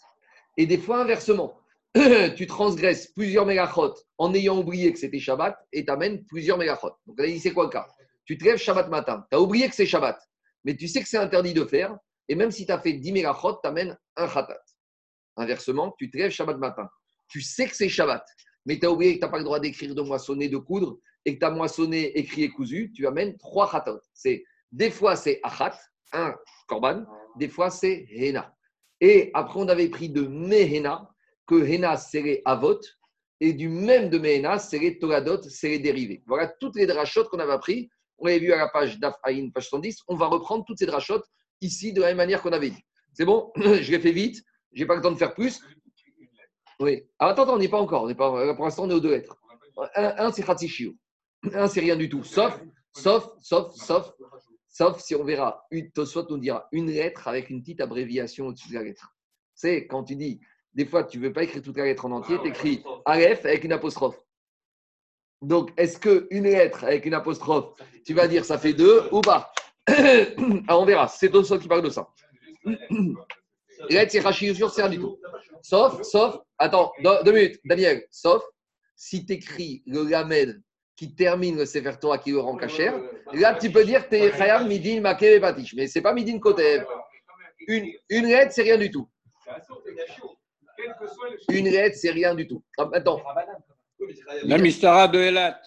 Et des fois, inversement, tu transgresses plusieurs mégachot en ayant oublié que c'était Shabbat et tu amènes plusieurs mégachot. Donc, a dit c'est quoi le cas? Tu te lèves Shabbat matin, tu as oublié que c'est Shabbat, mais tu sais que c'est interdit de faire, et même si tu as fait 10 mégachot, tu amènes un khatat. Inversement, tu te lèves Shabbat matin, tu sais que c'est Shabbat, mais tu as oublié que tu n'as pas le droit d'écrire, de moissonner, de coudre, et que tu as moissonné, écrit et cousu, tu amènes trois khatat. C'est des fois c'est achat, un korban, des fois c'est hena. Et après on avait pris de mehena, que hena c'est les avot, et du même de mehena c'est les toradot, c'est les dérivés. Voilà toutes les drachotes qu'on avait appris. On l'avait vu à la page d'Af page 110. On va reprendre toutes ces drachotes ici de la même manière qu'on avait dit. C'est bon? Je l'ai fait vite. J'ai pas le temps de faire plus. Oui. Ah, attends, attends, on n'est pas encore. Pour l'instant, on est aux deux lettres. Un, un c'est Khatsishio. Un, c'est rien du tout. Sauf, sauf, sauf, sauf, sauf si on verra. Une, nous dira une lettre avec une petite abréviation au-dessus de la lettre. C'est quand tu dis, des fois, tu ne veux pas écrire toute la lettre en entier, tu écris Aleph avec une apostrophe. Donc, est-ce qu'une lettre avec une apostrophe, tu vas dire ça fait deux ou pas ah, On verra. C'est Tosfot qui parle de ça. Lettre, c'est Rachid c'est rien du tout. Sauf, sauf, attends, deux, deux minutes, Daniel, sauf si tu écris le Lamed qui termine le Sefer Torah qui le rend cachère, là tu peux dire que tu es Khayam Midin Makev Patish, mais c'est pas Midin Kotev. Une, une lettre, c'est rien du tout. Une lettre, c'est rien du tout. Ah, Attends. La Mistara de Elat.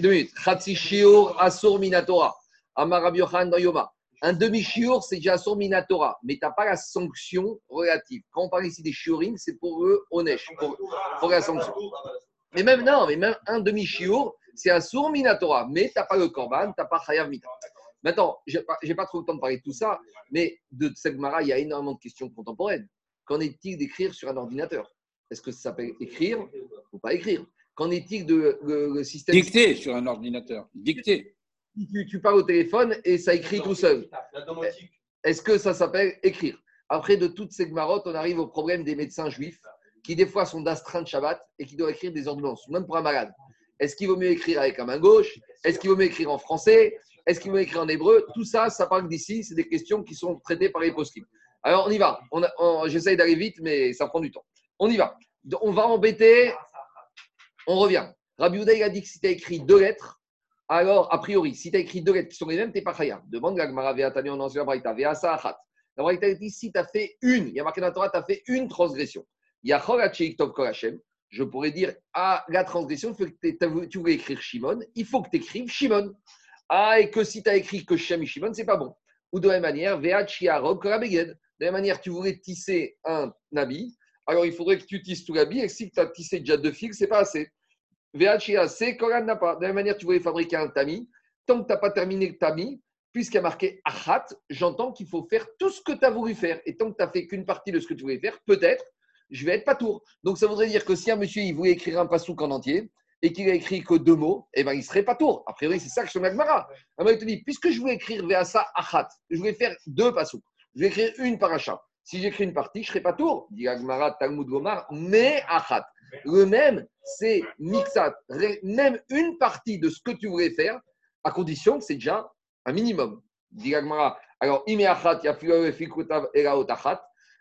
Deux minutes. Asur Minatora. Amar dans Yoma. Un demi-chiour, c'est déjà Asur Minatora, mais tu n'as pas la sanction relative. Quand on parle ici des chiorim, c'est pour eux, Onesh, pour, pour la sanction. Mais même, non, mais même un demi-chiour, c'est Asur Minatora, mais tu n'as pas le Korban, tu n'as pas Chayav Mita. Maintenant, je n'ai pas, j'ai pas trop le temps de parler de tout ça, mais de Tsegmara, il y a énormément de questions contemporaines. Qu'en est-il d'écrire sur un ordinateur? Est-ce que ça s'appelle écrire ou pas écrire? Qu'en est-il de le, le système Dicté sur un ordinateur. Dicté. tu, tu parles au téléphone et ça écrit tout seul. Est-ce que ça s'appelle écrire? Après, de toutes ces marottes, on arrive au problème des médecins juifs qui, des fois, sont d'astreinte Shabbat et qui doivent écrire des ordonnances, même pour un malade. Est-ce qu'il vaut mieux écrire avec la main gauche? Est-ce qu'il vaut mieux écrire en français? Est-ce qu'il vaut mieux écrire en hébreu? Tout ça, ça parle d'ici. C'est des questions qui sont traitées par les poskim. Alors, on y va. On on- J'essaye d'aller vite, mais ça prend du temps. On y va. On va embêter. On revient. Rabbi il a dit que si tu as écrit deux lettres, alors, a priori, si tu as écrit deux lettres qui sont les mêmes, tu pas khayab. Demande la Gemara Veatani en. La Braïta dit si tu as fait une, il y a marqué dans la Torah, tu as fait une transgression. Je pourrais dire, ah, la transgression, tu voulais écrire Shimon, il faut que tu écrives Shimon. Ah, et que si tu as écrit que Shem et Shimon, c'est pas bon. Ou de la même manière. De la même manière, tu voulais tisser un habit, alors il faudrait que tu tisses tout l'habit, et si tu as tissé déjà deux fils, c'est pas assez. VHA, c'est Koran n'a pas. De la même manière, tu voulais fabriquer un tamis. Tant que tu n'as pas terminé le tamis, puisqu'il y a marqué Achat, j'entends qu'il faut faire tout ce que tu as voulu faire. Et tant que tu n'as fait qu'une partie de ce que tu voulais faire, peut-être, je vais être pas tour. Donc ça voudrait dire que si un monsieur il voulait écrire un pasouk en entier et qu'il a écrit que deux mots, eh ben, il serait pas tour. A priori, c'est ça que je me Agmara. il te dit, puisque je voulais écrire VHA Achat, je voulais faire deux pasouks, je vais écrire une paracha. Si j'écris une partie, je ne serai pas tour. Dit Agmara, Talmud Gomar, mais Achat. Le même, c'est mixat. Même une partie de ce que tu voulais faire, à condition que c'est déjà un minimum. Dit Gagmara. Alors.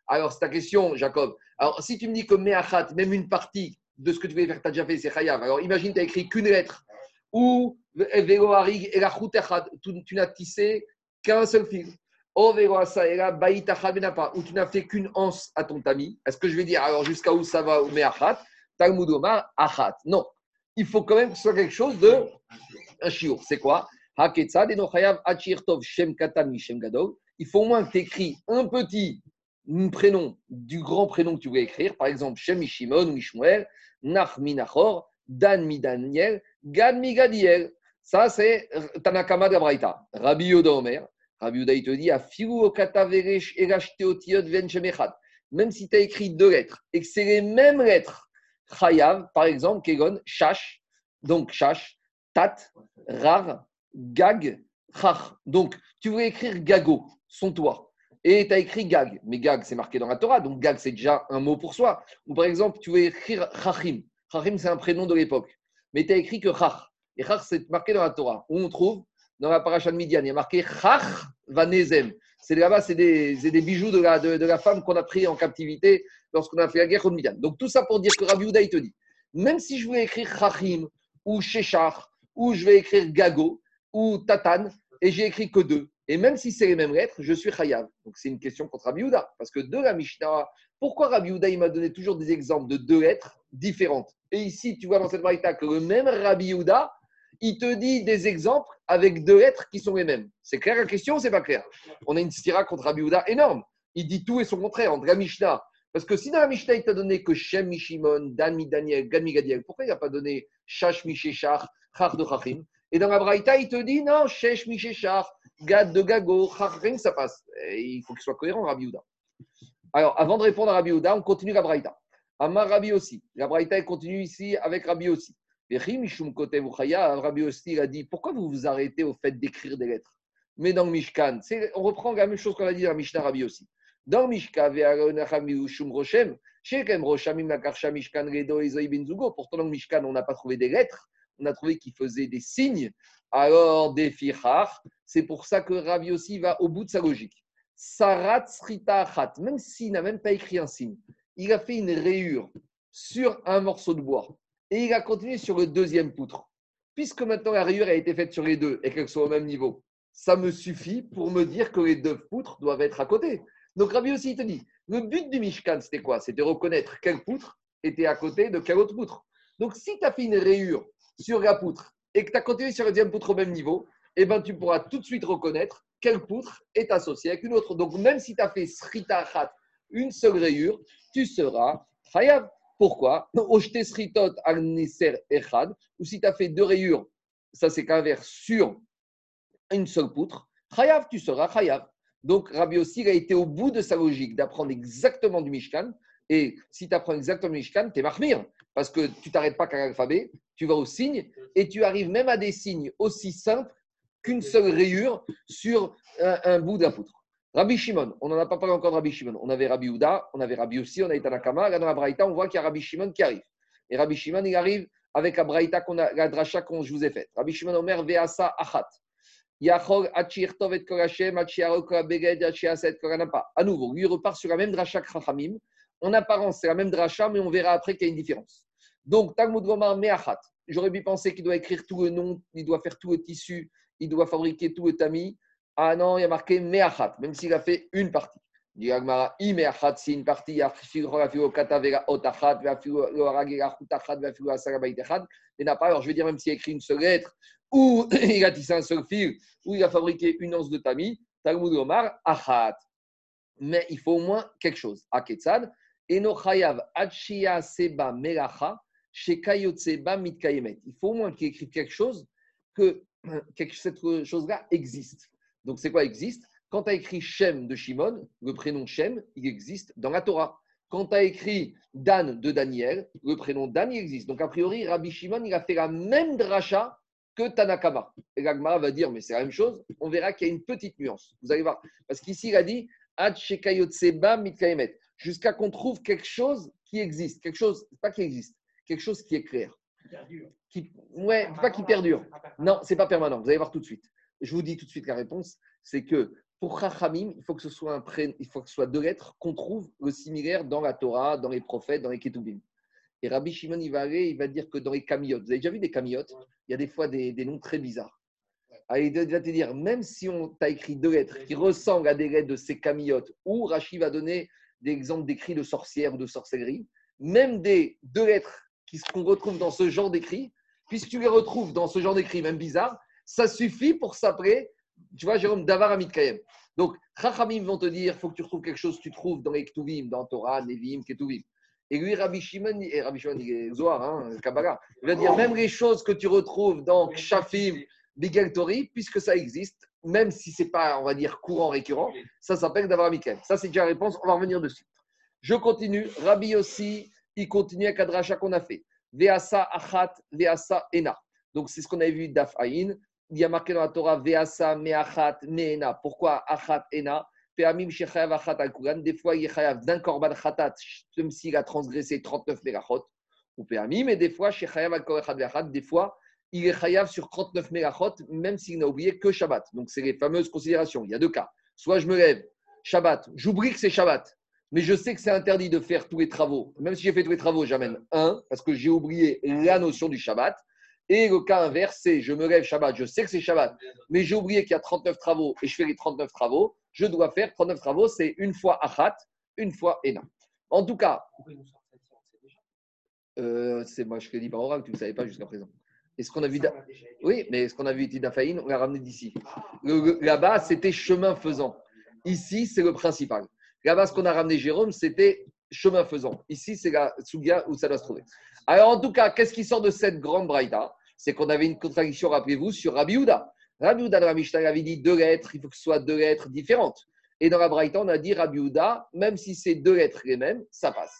Alors, c'est ta question, Jacob. Alors, si tu me dis que meachat, même une partie de ce que tu voulais faire, tu as déjà fait, c'est chayav. Alors, imagine, tu as écrit qu'une lettre. Ou veloharig, elachutachat, tu tu n'as tissé qu'un seul fil. O benapa, Ou tu n'as fait qu'une anse à ton tamis. Est-ce que je vais dire, alors, jusqu'à où ça va, ou meachat? Talmud Omar, achat. Non, il faut quand même que ce soit quelque chose de un shiur. C'est quoi? Haketzad et nochayav achir shem katan shem gadol. Il faut au moins que tu écris un petit prénom du grand prénom que tu veux écrire. Par exemple, Shem Shimon ou Mishmuel, Nach Dan Daniel, Gad mi Gadiel. Ça, c'est Tanakama de. Rabbi Yoda Omer. Rabbi Yoda, il te dit, Afiru o kataveresh erash teotiot ven. Même si tu as écrit deux lettres et que c'est les mêmes lettres, Chayav, par exemple, Kegon, Shash, donc Shash, Tat, Rar, Gag, Chach. Donc, tu voulais écrire Gago, son toit, et tu as écrit Gag. Mais Gag, c'est marqué dans la Torah, donc Gag, c'est déjà un mot pour soi. Ou par exemple, tu voulais écrire Chachim. Chachim, c'est un prénom de l'époque. Mais tu as écrit que Chach. Et Chach, c'est marqué dans la Torah. Où on trouve, dans la paracha de Midian, il y a marqué Chach Vanezem. C'est là-bas, c'est des, des bijoux de la, de la femme qu'on a pris en captivité lorsqu'on a fait la guerre contre Midian. Donc tout ça pour dire que Rabbi Houda, il te dit, même si je voulais écrire Chachim ou Shechar, ou je vais écrire Gago ou Tatan, et j'ai écrit que deux, et même si c'est les mêmes lettres, je suis Chayav. Donc c'est une question contre Rabbi Houda, parce que de la Mishnah, pourquoi Rabbi Houda, il m'a donné toujours des exemples de deux lettres différentes? Et ici, tu vois dans cette variété que le même Rabbi Houda, il te dit des exemples avec deux lettres qui sont les mêmes. C'est clair la question ou c'est pas clair? On a une stira contre Rabbi Houda énorme. Il dit tout et son contraire entre la Mishnah. Parce que si dans la Mishnah, il t'a donné que Shem Mishimon, Dan Daniel, Gad pourquoi il n'a pas donné Shash Misheshar, Char de Chachim? Et dans la Braïta, il te dit non, Shesh Misheshar, Gad de Gago, Chachim, ça passe. Il faut qu'il soit cohérent, Rabbi Houda. Alors, avant de répondre à Rabbi Houda, on continue la Braïta. Amar Rabbi aussi. La Braïta, continue ici avec Rabbi aussi. Rabbi aussi a dit Pourquoi vous vous arrêtez au fait d'écrire des lettres? Mais dans le Mishkan, on reprend la même chose qu'on a dit dans Mishnah Rabbi aussi. Dans le Mishkan, Roshem, Shekem Mishkan Redo Ben. Pourtant, dans le Mishkan, on n'a pas trouvé des lettres, on a trouvé qu'il faisait des signes. Alors, des fichar, c'est pour ça que Rabbi aussi va au bout de sa logique. Sarat Srita Achat, même s'il n'a même pas écrit un signe, il a fait une rayure sur un morceau de bois et il a continué sur le deuxième poutre. Puisque maintenant la rayure a été faite sur les deux et qu'elles sont au même niveau, ça me suffit pour me dire que les deux poutres doivent être à côté. Donc Rabbi aussi, il te dit, le but du Mishkan, c'était quoi? C'était reconnaître quelle poutre était à côté de quelle autre poutre. Donc si tu as fait une rayure sur la poutre et que tu as continué sur la deuxième poutre au même niveau, eh ben, tu pourras tout de suite reconnaître quelle poutre est associée avec une autre. Donc même si tu as fait Srita Achat, une seule rayure, tu seras Chayav. Pourquoi? Sritot Echad, ou si tu as fait deux rayures, ça c'est qu'un vers sur une seule poutre, Chayav, tu seras Chayav. Donc Rabbi il a été au bout de sa logique d'apprendre exactement du Mishkan. Et si tu apprends exactement le Mishkan, tu es marmire. Parce que tu t'arrêtes pas qu'à l'alphabet, tu vas au signe et tu arrives même à des signes aussi simples qu'une seule rayure sur un, bout de la poutre. Rabbi Shimon, on n'en a pas parlé encore de Rabbi Shimon. On avait Rabbi Houda, on avait Rabbi aussi, on a Tanakama. Là, dans la Braïta, on voit qu'il y a Rabbi Shimon qui arrive. Et Rabbi Shimon, il arrive avec la Braïta, qu'on a, la dracha qu'on je vous ai faite. Rabbi Shimon Omer, Veasa Achat. Yachol, Achir, Tovet, Korachem, Achiaro, Korabeged, Achiaset, Koranapa. À nouveau, lui repart sur la même dracha que Chachamim. En apparence, c'est la même dracha, mais on verra après qu'il y a une différence. Donc, Talmud Gomar, Meachat. J'aurais pu penser qu'il doit écrire tout le nom, il doit faire tout le tissu, il doit fabriquer tout le tamis. Ah non, il y a marqué Meachat, même s'il a fait une partie. Dit Agmara, I Meachat, c'est une partie, il n'a pas. Alors, je vais dire, même s'il a écrit une seule lettre, ou il a tissé un seul fil, ou il a fabriqué une once de tamis, Talmud Omar, Achat. Mais il faut au moins quelque chose. Achia Seba Melacha, Shekayotseba Mitkayemet. Il faut au moins qu'il écrive quelque chose, que cette chose-là existe. Donc, c'est quoi existe? Quand tu as écrit Shem de Shimon, le prénom Shem, il existe dans la Torah. Quand tu as écrit Dan de Daniel, le prénom Dan, il existe. Donc, a priori, Rabbi Shimon, il a fait la même dracha que Tanakama. Et l'Agmara va dire, mais c'est la même chose. On verra qu'il y a une petite nuance. Vous allez voir. Parce qu'ici, il a dit Ad Shekayotseba Mitkayemet. Jusqu'à qu'on trouve quelque chose qui existe. Quelque chose, pas qui existe, quelque chose qui est clair. Qui, ouais, pas qui perdure. Non, c'est pas permanent. Vous allez voir tout de suite. Je vous dis tout de suite la réponse, c'est que pour Chachamim, il faut que ce soit un pré- il faut que ce soit deux lettres qu'on trouve le similaire dans la Torah, dans les prophètes, dans les Ketubim. Et Rabbi Shimon, il va aller, il va dire que dans les camiotes, vous avez déjà vu des camiotes Il y a des fois des, des noms très bizarres. Ah, il va te dire, même si on t'a écrit deux lettres qui ressemblent à des lettres de ces camiotes, ou Rachid va donner des exemples d'écrits de sorcières ou de sorcellerie, même des deux lettres qu'on retrouve dans ce genre d'écrit, puisque tu les retrouves dans ce genre d'écrit, même bizarre, ça suffit pour s'appeler, tu vois, Jérôme, Davar Amit Kayem. Donc, Chachamim vont te dire, il faut que tu retrouves quelque chose que tu trouves dans les Ketuvim, dans Torah, Nevim, Ketuvim. Et lui, Rabbi Shimon, et Rabbi Shimon, Zohar, hein, Kabbalah, il va dire, même les choses que tu retrouves dans Kshafim, Bigel Tori, puisque ça existe, même si ce n'est pas, on va dire, courant, récurrent, ça s'appelle Davar Mikel. Ça, c'est déjà la réponse, on va revenir dessus. Je continue. Rabbi aussi, il continue avec la dracha qu'on a fait. Veasa achat, veasa ena. Donc, c'est ce qu'on avait vu d'Af. Il y a marqué dans la Torah Veasa meachat meena. Pourquoi achat ena? Des fois, il est d'un korban chatat, même s'il a transgressé 39 megachot. Ou peamim, et des fois. Des fois, il est chayav sur 39 megachot, même s'il n'a oublié que Shabbat. Donc, c'est les fameuses considérations. Il y a deux cas. Soit je me lève, Shabbat, j'oublie que c'est Shabbat, mais je sais que c'est interdit de faire tous les travaux. Même si j'ai fait tous les travaux, j'amène un, parce que j'ai oublié la notion du Shabbat. Et le cas inverse, c'est je me lève Shabbat, je sais que c'est Shabbat, mais j'ai oublié qu'il y a 39 travaux et je fais les 39 travaux. Je dois faire 39 travaux, c'est une fois Achat, une fois Ena. En tout cas, euh, c'est moi je te dis par oral, tu ne savais pas jusqu'à présent. Est-ce qu'on a vu Da- Oui, mais ce qu'on a vu Tidafaïn, on l'a ramené d'ici. Là-bas, c'était chemin faisant. Ici, c'est le principal. Là-bas, ce qu'on a ramené Jérôme, c'était chemin faisant. Ici, c'est la Sugia où ça doit se trouver. Alors, en tout cas, qu'est-ce qui sort de cette grande braïta? C'est qu'on avait une contradiction, rappelez-vous, sur Rabbi Houda. Rabbi Houda, dans la Mishnah, avait dit deux lettres, il faut que ce soit deux lettres différentes. Et dans la braïta, on a dit Rabbi Houda, même si c'est deux lettres les mêmes, ça passe.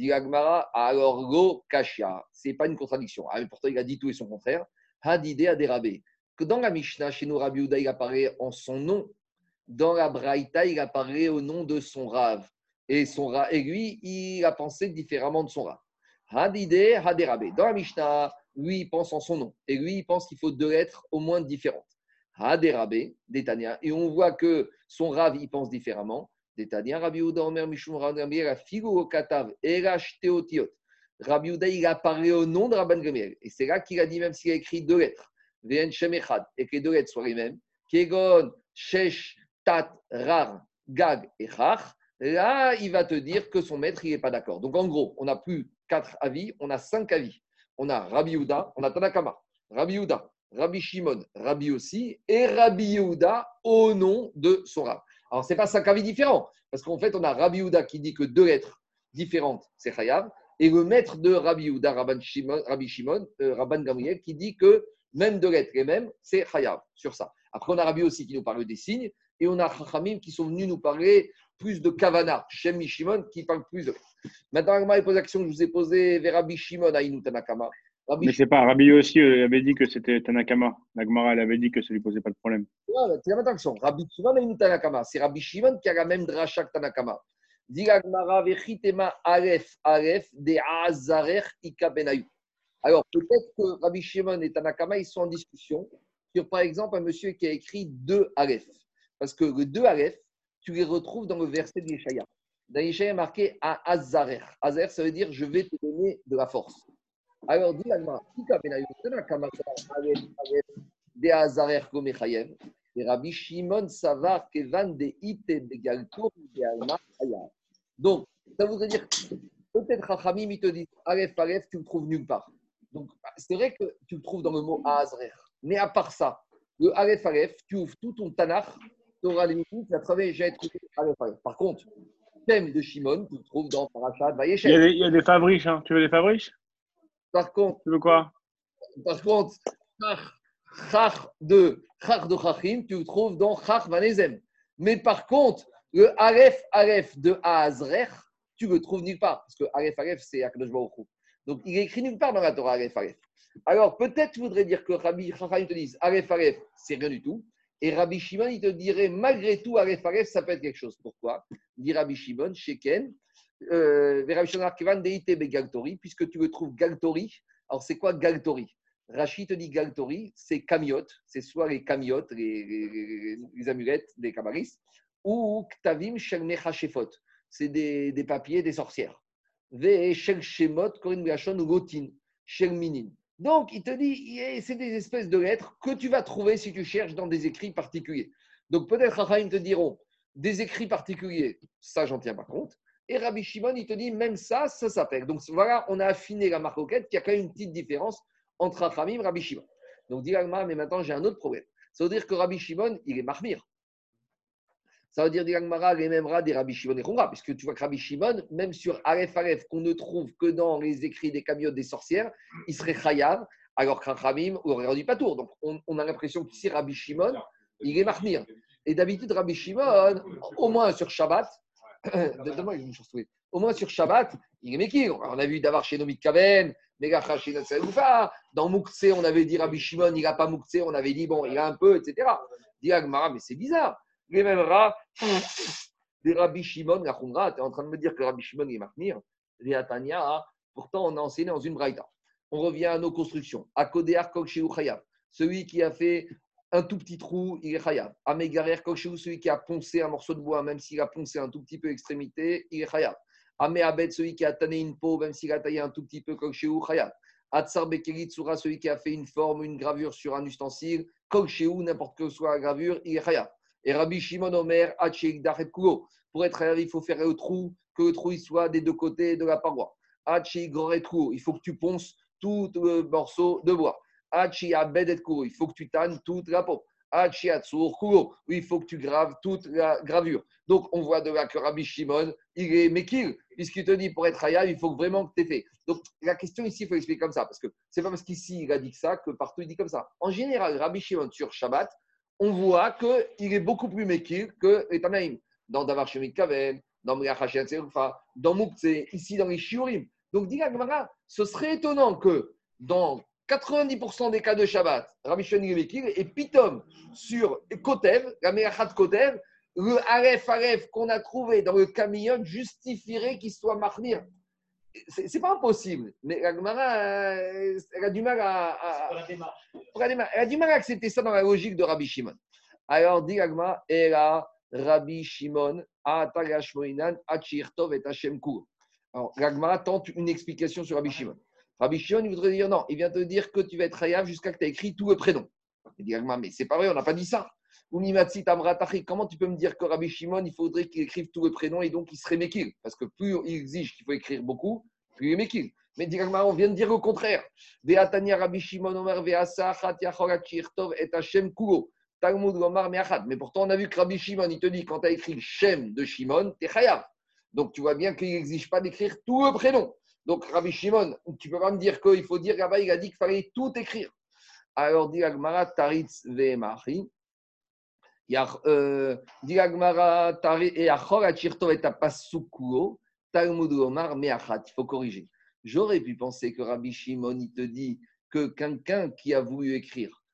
Dit Agmara, alors go kashia. C'est pas une contradiction. Ah, pourtant, il a dit tout et son contraire. Hadide adérabé. Que dans la Mishnah, chez nous, Rabbi Houda, il apparaît en son nom. Dans la Braïta, il apparaît au nom de son Rav. Et, son Rav, et lui, il a pensé différemment de son Rav. Hadide hadérabé. Dans la Mishnah, lui, il pense en son nom. Et lui, il pense qu'il faut deux lettres au moins différentes. Hadérabé, Détania. Et on voit que son Rav, il pense différemment. Rabbi Houda, Omer, Mishum, figu katav, erash teotiot. Rabbi Houda, il apparaît au nom de Rabban Gamliel. Et c'est là qu'il a dit, même s'il a écrit deux lettres, Vn Shem Echad, et que les deux lettres soient les mêmes, Kegon, Shesh, Tat, Rar, Gag et Chach, là, il va te dire que son maître, il n'est pas d'accord. Donc, en gros, on n'a plus quatre avis, on a cinq avis. On a Rabbi Houda, on a Tanakama, Rabbi Houda, Rabbi Shimon, Rabbi aussi, et Rabbi Yehuda au nom de son Rav. Alors, ce n'est pas cinq avis différents, parce qu'en fait, on a Rabbi Yehuda qui dit que deux lettres différentes, c'est Chayav, et le maître de Rabbi Yehuda, Rabban Shimon, Rabbi Shimon, euh, Rabban Gamriel, qui dit que même deux lettres les mêmes, c'est Chayav, sur ça. Après, on a Rabbi aussi qui nous parle des signes, et on a Chachamim qui sont venus nous parler plus de Kavana, Shem Mishimon, qui parle plus de. Maintenant, Agma, pose que je vous ai posée vers Rabbi Shimon à Tanakama. Rabbi Mais c'est pas, Rabbi aussi euh, avait dit que c'était Tanakama. Nagmara, elle avait dit que ça lui posait pas de problème. C'est la même action. Rabbi Shimon et Tanakama. C'est Rabbi Shimon qui a la même dracha que Tanakama. Dit Agmara, Vechitema Aleph, Aleph, de Azarer, Ika Benayu. Alors, peut-être que Rabbi Shimon et Tanakama, ils sont en discussion sur, par exemple, un monsieur qui a écrit deux Aleph. Parce que les deux Aleph, tu les retrouves dans le verset de Yeshaya. Dans Yeshaya, marqué à Azarer. Azarer, ça veut dire je vais te donner de la force. Alors, dit Aleph, de Azarer, Gomechayev. Et Rabbi Shimon Savar Kevan de Ite Begaltour de Alma. Donc, ça voudrait dire peut-être Rachamim, ils te disent Aleph, Aleph, tu le trouves nulle part. Donc, c'est vrai que tu le trouves dans le mot Azrer. Mais à part ça, le Aleph, Aleph, tu ouvres tout ton Tanakh, tu auras les minutes, tu as travaillé, j'ai trouvé Aleph, Aleph. Par contre, thème de Shimon, tu le trouves dans Parashat Il Vayeshev. il y a des fabriques, hein. Tu veux des fabriques Par contre, Tu veux quoi? Par contre, chach, de chach de chachim, tu le trouves dans chach vanezem. Mais par contre, le aleph aleph de Azrer, tu le trouves nulle part. Parce que aleph aleph, c'est Akadosh Baruch. Donc, il est écrit nulle part dans la Torah, aleph aleph. Alors, peut-être tu voudrais dire que Rabbi Chacham te dise aleph aleph, c'est rien du tout. Et Rabbi Shimon, il te dirait, malgré tout, aleph aleph, ça peut être quelque chose. Pourquoi? Dit Rabbi Shimon, Sheken, euh, puisque tu le trouves Galtori. Alors, c'est quoi Galtori? Rachid te dit Galtori, c'est camiote, c'est soit les camiotes, les, les- amulettes des kabbalistes, ou Ktavim c'est des, papiers des sorcières. Ve Shel Shemot, Gotin. Donc, il te dit, c'est des espèces de lettres que tu vas trouver si tu cherches dans des écrits particuliers. Donc, peut-être Rachaim te diront, des écrits particuliers, ça, j'en tiens pas compte. Et Rabbi Shimon, il te dit, même ça, ça s'appelle. Donc, voilà, on a affiné la marcoquette, qu'il y a quand même une petite différence entre Rachamim et Rabbi Shimon. Donc, dit mais maintenant j'ai un autre problème. Ça veut dire que Rabbi Shimon, il est Mahmir. Ça veut dire, dit les mêmes rats des Rabbi Shimon et Khumra, puisque tu vois que Rabbi Shimon, même sur Aleph Aleph, qu'on ne trouve que dans les écrits des camiotes des sorcières, il serait Chayav, alors que Rachamim aurait rendu pas tour. Donc, on, on a l'impression qu'ici, Rabbi Shimon, il est Mahmir. Et d'habitude, Rabbi Shimon, au moins sur Shabbat, Oui. Au moins sur Shabbat, il est Mekir. On a vu d'avoir chez Nomit Kaven, Megacha chez. Dans Moukse, on avait dit Rabbi Shimon, il n'a pas Moukse. On avait dit, bon, il a un peu, etc. Dit Agmara, mais c'est bizarre. Les mêmes rats, des Rabbi Shimon, la Khumra, tu es en train de me dire que Rabbi Shimon est Mahmir. Les Atania, pourtant, on a enseigné dans une braïta. On revient à nos constructions. Akodear Kok Sheu Chayav. Celui qui a fait un tout petit trou, il est chayav. Amégarer Kokshéou, celui qui a poncé un morceau de bois, même s'il a poncé un tout petit peu l'extrémité, il est chayav. Amé Abed, celui qui a tanné une peau, même s'il a taillé un tout petit peu Kokshéou, chayav. Atsar Bekerit Tsura, celui qui a fait une forme, une gravure sur un ustensile, Kokshéou, n'importe que soit la gravure, il est chayav. Et Rabbi Shimon Omer, Hachik. Pour être chayav, il faut faire le trou, que le trou il soit des deux côtés de la paroi. Hachik Goret. Il faut que tu ponces tout le morceau de bois. Il faut que tu tannes toute la peau. Il faut que tu graves toute la gravure. Donc, on voit de là que Rabbi Shimon, il est Mekil, puisqu'il te dit pour être chayav, il faut vraiment que tu aies fait. Donc, la question ici, il faut expliquer comme ça, parce que c'est pas parce qu'ici il a dit que ça que partout il dit comme ça. En général, Rabbi Shimon sur Shabbat, on voit qu'il est beaucoup plus Mekil que les Tanaïm. Dans Davar Shemit Kaven, dans Mriachachet dans Moukse, ici dans les Shiurim. Donc, dit ce serait étonnant que dans 90% des cas de Shabbat, Rabbi Mekil, et Pitom sur Kotev, la Merachat Kotev, le Aref Aref qu'on a trouvé dans le camion justifierait qu'il soit marnir. C'est pas impossible, mais la Gemara, euh, elle a du mal à, à- Pour la démarche. pour la démarche. Elle a du mal à accepter ça dans la logique de Rabbi Shimon. Alors, dit Agma, et là, Rabbi Shimon, Atagashmoinan, Achirtov et Hashem Kur. Alors, l'Agma tente une explication sur Rabbi Shimon. Rabbi Shimon, il voudrait dire non, il vient te dire que tu vas être Hayav jusqu'à que tu aies écrit tout le prénom. Il dit mais c'est pas vrai, on n'a pas dit ça. Comment tu peux me dire que Rabbi Shimon, il faudrait qu'il écrive tout le prénom et donc il serait Mekil? Parce que plus il exige qu'il faut écrire beaucoup, plus il est Mekil. Mais on vient de dire le contraire. Rabbi Shimon et. Mais pourtant, on a vu que Rabbi Shimon, il te dit, quand tu as écrit Shem de Shimon, tu es chayav. Donc, tu vois bien qu'il n'exige pas d'écrire tout le prénom. Donc, Rabbi Shimon, tu peux pas me dire qu'il faut dire là-bas, il a dit qu'il fallait tout écrire. Alors, dit Agmara, Taritz euh, Dit Agmara, Tari- et et apasukulo. Talmud Gomar me'achat. Il faut corriger. J'aurais pu penser que Rabbi Shimon, il te dit que quelqu'un qui a voulu écrire,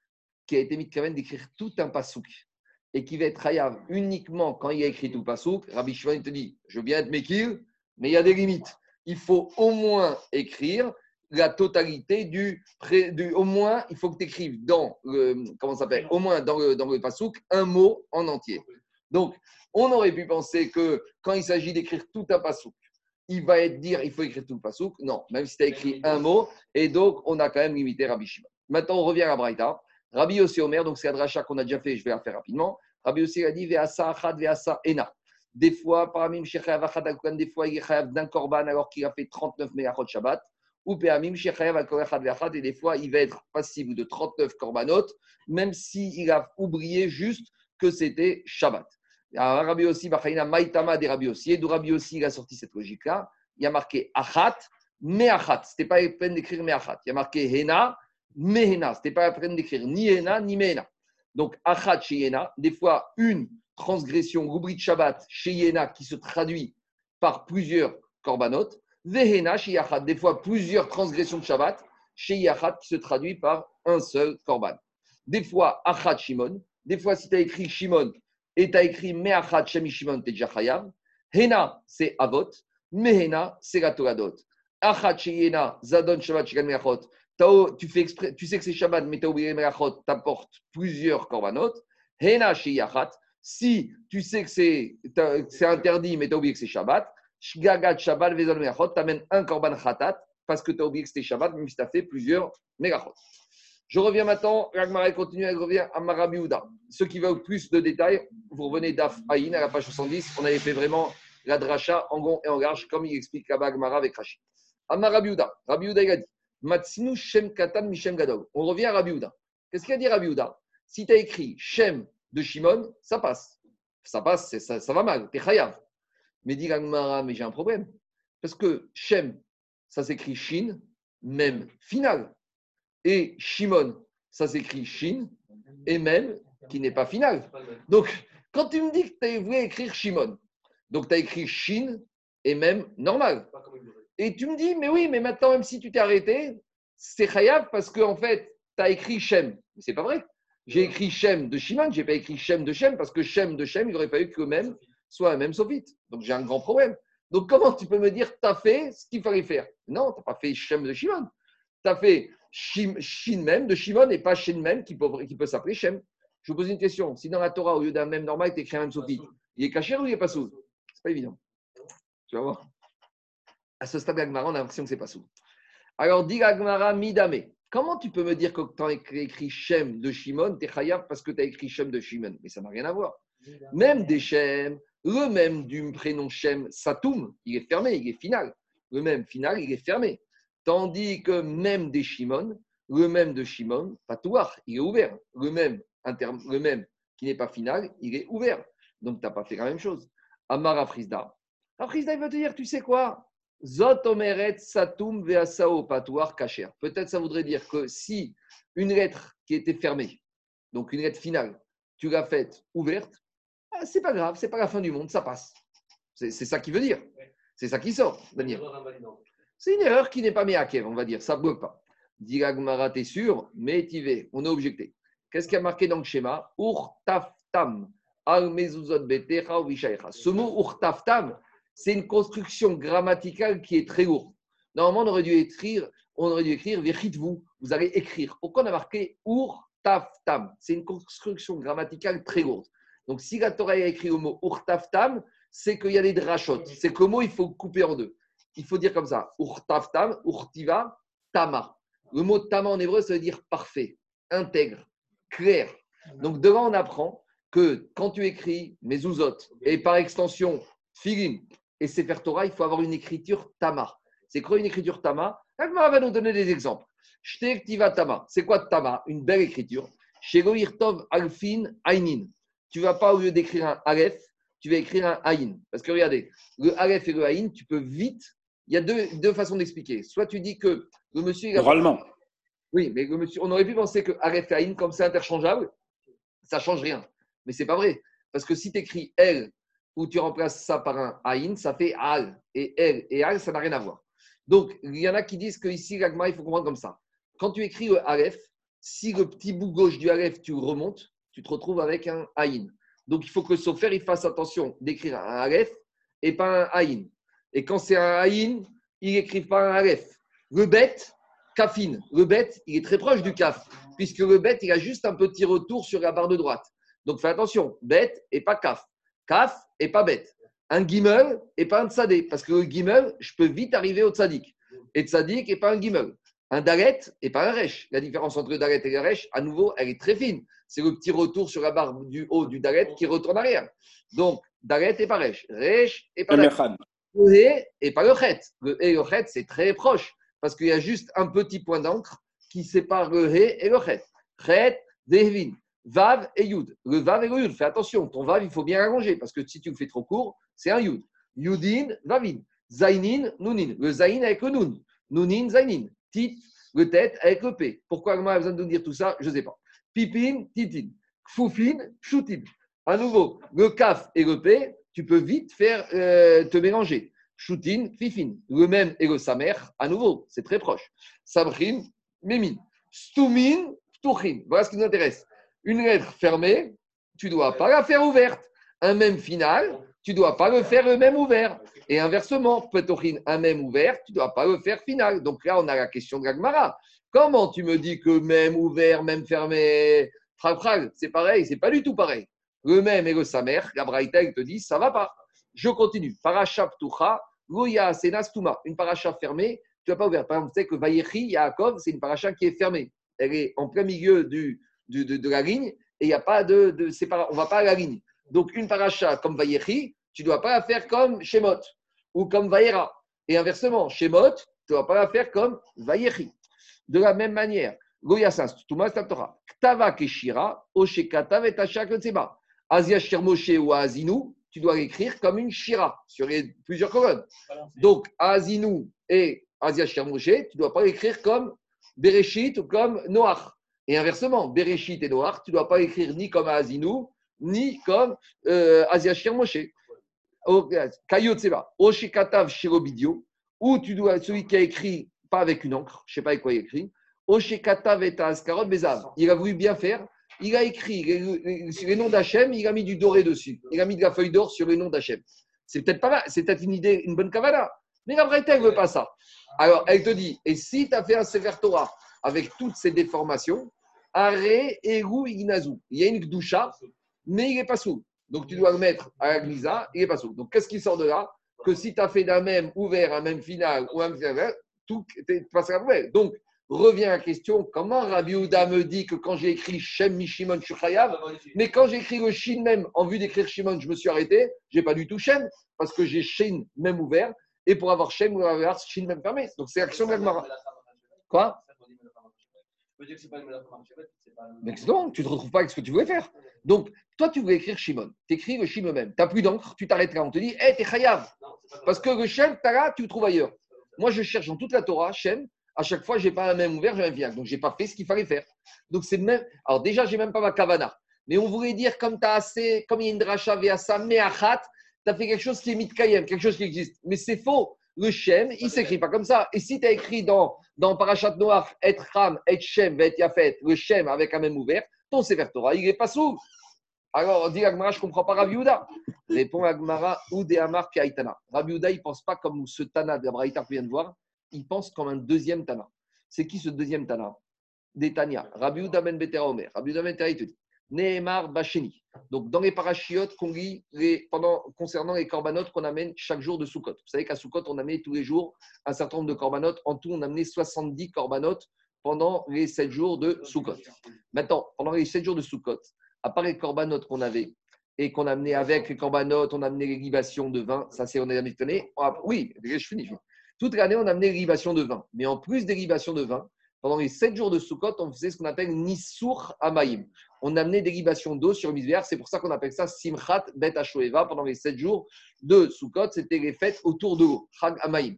qui a été mis de d'écrire tout un pasouk et qui va être hayav uniquement quand il a écrit tout pasouk, Rabbi Shimon il te dit Je veux bien être Mekir, mais il y a des limites. Il faut au moins écrire la totalité du, pré- du au moins il faut que tu écrives dans le comment s'appelle? Au moins dans le dans le pasouk un mot en entier. Donc on aurait pu penser que quand il s'agit d'écrire tout un pasouk, il va être dire il faut écrire tout le pasouk. Non, même si tu as écrit un mot, et donc on a quand même limité Rabbi Shimon. Maintenant on revient à Braïta. Rabbi Yossi Omer, donc c'est la dracha qu'on a déjà fait, je vais la faire rapidement. Rabbi Yossi a dit Veasa Achad, Veasa Ena. Des fois, paramim shechayav achad des fois il est chayav d'un korban alors qu'il a fait 39 megachot Shabbat. Ou peamim shechayav achad et des fois il va être passible de 39 korbanot, même s'il a oublié juste que c'était Shabbat. Rabbi Yossi, Bachaïna, Maïtama des Rabbi Yossi, et d'où Rabbi Yossi il a sorti cette logique-là. Il a marqué Achat, Meachat. Ce n'était pas la peine d'écrire Meachat. Il a marqué Hena, Mehena. Ce n'était pas la peine d'écrire ni Hena ni Mehena. Donc, Achat chez Yena, des fois une transgression, rubrique Shabbat chez Yena qui se traduit par plusieurs korbanot. Vehena chez Yachat, des fois plusieurs transgressions de Shabbat chez Yachat qui se traduit par un seul korban. Des fois, Achat Shimon. Des fois, si tu as écrit Shimon et tu as écrit Meachat Shemi Shimon, tu es déjà chayav. Hena, c'est Avot. Mehena, c'est la Toradot. Achat Sheyena, Zadon Shabbat Shigan Meachot. Tu, fais exprès- tu sais que c'est Shabbat, mais tu as oublié Meachot, tu apportes plusieurs korbanot. Hena Sheyachat. Si tu sais que c'est interdit, mais tu as oublié que c'est Shabbat, Shgagat Shabbat Vezon Meachot, tu amènes un korban Khatat parce que tu as oublié que c'était Shabbat, même si tu as fait plusieurs Megachot. Je reviens maintenant, Ragmaré continue, elle revient à Marabiouda. Ceux qui veulent plus de détails, vous revenez d'Af Aïn à la page 70. On avait fait vraiment la dracha en gond et en large, comme il explique là-bas Agmara avec Rachid. Amar Rabiouda, Rabiouda il a dit Matsinu Shem Katan Mishem Gadol. On revient à Rabiouda. Qu'est-ce qu'il a dit Rabiouda Si tu as écrit Shem de Shimon, ça passe. Ça passe, ça, ça va mal, t'es. Mais dit Agmara, mais j'ai un problème. Parce que Shem, ça s'écrit Shin, même final. Et Shimon, ça s'écrit Shin, et même qui n'est pas final. Donc, quand tu me dis que tu voulu écrire Shimon, donc tu as écrit Shin et même normal. Et tu me dis, mais oui, mais maintenant, même si tu t'es arrêté, c'est Chayav parce qu'en en fait, tu as écrit Shem. Mais c'est pas vrai. J'ai écrit Shem de Shimon, j'ai pas écrit Shem de Shem parce que Shem de Shem, il aurait fallu que même soit un même sophite. Donc j'ai un grand problème. Donc comment tu peux me dire tu as fait ce qu'il fallait faire? Non, tu n'as pas fait Shem de Shimon. Tu as fait Shin même de Shimon et pas Shin même qui peut, qui peut s'appeler Shem. Je vous pose une question. Si dans la Torah, au lieu d'un même normal, tu écris un même sophite, il est caché ou il est pas sous C'est pas évident. Tu vas voir. À ce stade d'Agmara, on a l'impression que c'est pas sous. Alors, dit Agmara Midame. Comment tu peux me dire que tu as écrit Shem de Shimon, tu es parce que tu as écrit Shem de Shimon? Mais ça n'a rien à voir. Même des Shem, le même du prénom Shem, Satoum, il est fermé, il est final. Le même final, il est fermé. Tandis que même des Shimon, le même de Shimon, Patouar, il est ouvert. Le même, le même qui n'est pas final, il est ouvert. Donc, tu n'as pas fait la même chose. Amar Afrizda. Afrizda, il veut te dire, tu sais quoi? Zot omeret satum veasao patouar kacher. Peut-être ça voudrait dire que si une lettre qui était fermée, donc une lettre finale, tu l'as faite ouverte, ah, c'est pas grave, c'est pas la fin du monde, ça passe. C'est ça qui veut dire. C'est ça qui sort, Daniel. C'est une erreur qui n'est pas méakev, on va dire, ça ne bloque pas. Diragmara, t'es sûr, mais vas, on a objecté. Qu'est-ce qui a marqué dans le schéma? Urtaftam. Ce mot urtaftam, c'est une construction grammaticale qui est très lourde. Normalement, on aurait dû écrire, on aurait dû écrire vous, vous allez écrire. Pourquoi on a marqué urtaftam C'est une construction grammaticale très lourde. Donc, si la Torah a écrit le mot urtaftam, c'est qu'il y a des drachotes. C'est que le mot, il faut couper en deux. Il faut dire comme ça urtaftam, urtiva, tama. Le mot tama en hébreu, ça veut dire parfait, intègre, clair. Donc, devant, on apprend que quand tu écris mezuzot et par extension filim et sefer Torah, il faut avoir une écriture tama. C'est quoi une écriture tama? Agmara va nous donner des exemples. tama. C'est quoi tama? Une belle écriture. Tov alfin ainin. Tu vas pas, au lieu d'écrire un aleph, tu vas écrire un aïn. Parce que regardez, le aleph et le aïn, tu peux vite. Il y a deux, deux façons d'expliquer. Soit tu dis que le monsieur. Il Oralement. Oui, mais le monsieur, on aurait pu penser que aleph et aïn, comme c'est interchangeable, ça change rien. Mais c'est pas vrai. Parce que si tu écris elle ou tu remplaces ça par un aïn, ça fait al. Et elle et al, ça n'a rien à voir. Donc, il y en a qui disent qu'ici, l'agma, il faut comprendre comme ça. Quand tu écris le aleph, si le petit bout gauche du aleph, tu remontes, tu te retrouves avec un aïn. Donc, il faut que le sofer, il fasse attention d'écrire un aleph et pas un aïn. Et quand c'est un aïn, il n'écrit pas un aleph. Le bête, kafine. Le bête, il est très proche du kaf, puisque le bête, il a juste un petit retour sur la barre de droite. Donc, fais attention, bête et pas kaf. Kaf et pas bête. Un guimel et pas un tsadé, parce que le guimel, je peux vite arriver au tzadik. Et tzadik et pas un guimel. Un dalet et pas un resh. La différence entre le dalet et le resh, à nouveau, elle est très fine. C'est le petit retour sur la barre du haut du dalet qui retourne arrière. Donc, dalet et pas resh. Resh et pas dalet. Le et pas le chet. Le et le chet, c'est très proche, parce qu'il y a juste un petit point d'encre qui sépare le hé et le chet. Chet, devin. Vav et Yud. Le Vav et le Yud, fais attention, ton Vav, il faut bien allonger, parce que si tu le fais trop court, c'est un Yud. Yudin, Vavin. Zainin, Nunin. Le Zain avec le Nun. Nunin, Zainin. Tit, le tête avec le P. Pourquoi moi a besoin de dire tout ça? Je ne sais pas. Pipin, Titin. Foufin, Choutin. À nouveau, le Kaf et le P, tu peux vite faire euh, te mélanger. Choutin, Fifin. Le même et le Samer, à nouveau, c'est très proche. Sabrin, Mémin. Stumin, Ptuchin. Voilà ce qui nous intéresse. Une lettre fermée, tu ne dois pas la faire ouverte. Un même final, tu ne dois pas le faire le même ouvert. Et inversement, un même ouvert, tu ne dois pas le faire final. Donc là, on a la question de l'Agmara. Comment tu me dis que même ouvert, même fermé, frag, c'est pareil, c'est pas du tout pareil. Le même et le samer, la Braïta, te dit, ça va pas. Je continue. Paracha ptucha, goya senastuma. Une paracha fermée, tu vas pas ouvert. Par exemple, tu sais que Vayechi, Yaakov, c'est une paracha qui est fermée. Elle est en plein milieu du, de, de, la ligne et il n'y a pas de, de on ne va pas à la ligne. Donc, une paracha comme Vayechi, tu ne dois pas la faire comme Shemot ou comme Vayera. Et inversement, Shemot, tu ne dois pas la faire comme Vayechi. De la même manière, Goyasas, Tumas Torah, Ktava Keshira, Oshekatav et Tachak Tseba. Asia Shirmoshe ou Azinu, tu dois l'écrire comme une Shira sur les plusieurs colonnes. Donc, Azinu et Asia Shirmoshe, tu ne dois pas l'écrire comme Bereshit ou comme Noach. Et inversement, Bereshit et Noach, tu ne dois pas écrire ni comme Azinu, ni comme euh, Asia Shirmoshe. Kayotseba, Oshekatav Shirobidio, ou tu dois, celui qui a écrit, pas avec une encre, je ne sais pas avec quoi il écrit, Oshekatav et Askarot Bezav. Il a voulu bien faire, il a écrit sur les noms d'Hachem, il a mis du doré dessus. Il a mis de la feuille d'or sur les noms d'Hachem. C'est peut-être pas mal, c'est peut-être une idée, une bonne cavana. Mais la vraie elle ne veut pas ça. Alors, elle te dit, et si tu as fait un Sefer Torah avec toutes ces déformations, Are Eru Ignazu. Il y a une Gdusha, mais il n'est pas sous. Donc tu dois le mettre à la Gnisa, il n'est pas sous. Donc qu'est-ce qui sort de là? Que si tu as fait d'un même ouvert un même final ou un même final, tout est passé à la. Donc revient la question comment Rabbi Houda me dit que quand j'ai écrit Shem Mishimon Shuchayav, mais quand j'ai écrit le Shin même, en vue d'écrire Shimon, je me suis arrêté, j'ai pas du tout Shem, parce que j'ai Shin même ouvert, et pour avoir Shem, ou avoir Shin même fermé. Donc c'est l'action de la. Quoi? Mais non, tu ne te retrouves pas avec ce que tu voulais faire. Donc, toi, tu voulais écrire Shimon. Tu écris le Shimon même. Tu n'as plus d'encre, tu t'arrêtes là. On te dit, hé, t'es Chayav. Parce que le Shem, tu là, tu le trouves ailleurs. Moi, je cherche dans toute la Torah, Shem, à chaque fois, je n'ai pas un même ouvert, j'ai un fiac. Donc, je n'ai pas fait ce qu'il fallait faire. Donc, c'est même. Alors, déjà, je n'ai même pas ma kavana. Mais on voulait dire, comme tu as assez, comme il y a une dracha veasa, me'achat, tu as fait quelque chose qui est mitkayem, quelque chose qui existe. Mais c'est faux. Le Shem, il ne s'écrit pas comme ça. Et si tu as écrit dans, dans Parashat Noach, et Ram, et Shem, et Yafet, le Shem avec un même ouvert, ton Sefer il n'est pas sous. Alors, dit Agmara, je ne comprends pas Rabbi Houda. Répond Agmara, Oudé Amar Piaïtana. Rabbi Houda, il ne pense pas comme ce Tana de la Braïta que vient de voir, il pense comme un deuxième Tana. C'est qui ce deuxième Tana? Des Tania. Rabbi Houda ben Betera Omer. Rabbi Houda ben Betera, il te dit Nehemar Bacheni. Donc, dans les parachiotes les, pendant, concernant les corbanotes qu'on amène chaque jour de Sukkot. Vous savez qu'à Sukkot, on amène tous les jours un certain nombre de corbanotes. En tout, on a amené 70 corbanotes pendant les 7 jours de Sukkot. Maintenant, pendant les 7 jours de Sukkot, à part les corbanotes qu'on avait et qu'on a amené avec les corbanotes, on a amené les libations de vin. Ça, c'est on a amené Oui, je finis. Toute l'année, on a amené les libations de vin. Mais en plus des libations de vin, pendant les 7 jours de Sukkot, on faisait ce qu'on appelle Nisur Amaïm. On amenait des libations d'eau sur misbéar. C'est pour ça qu'on appelle ça Simchat Bet Hashoeva. Pendant les 7 jours de Sukkot, c'était les fêtes autour de l'eau, Chag Amaïm.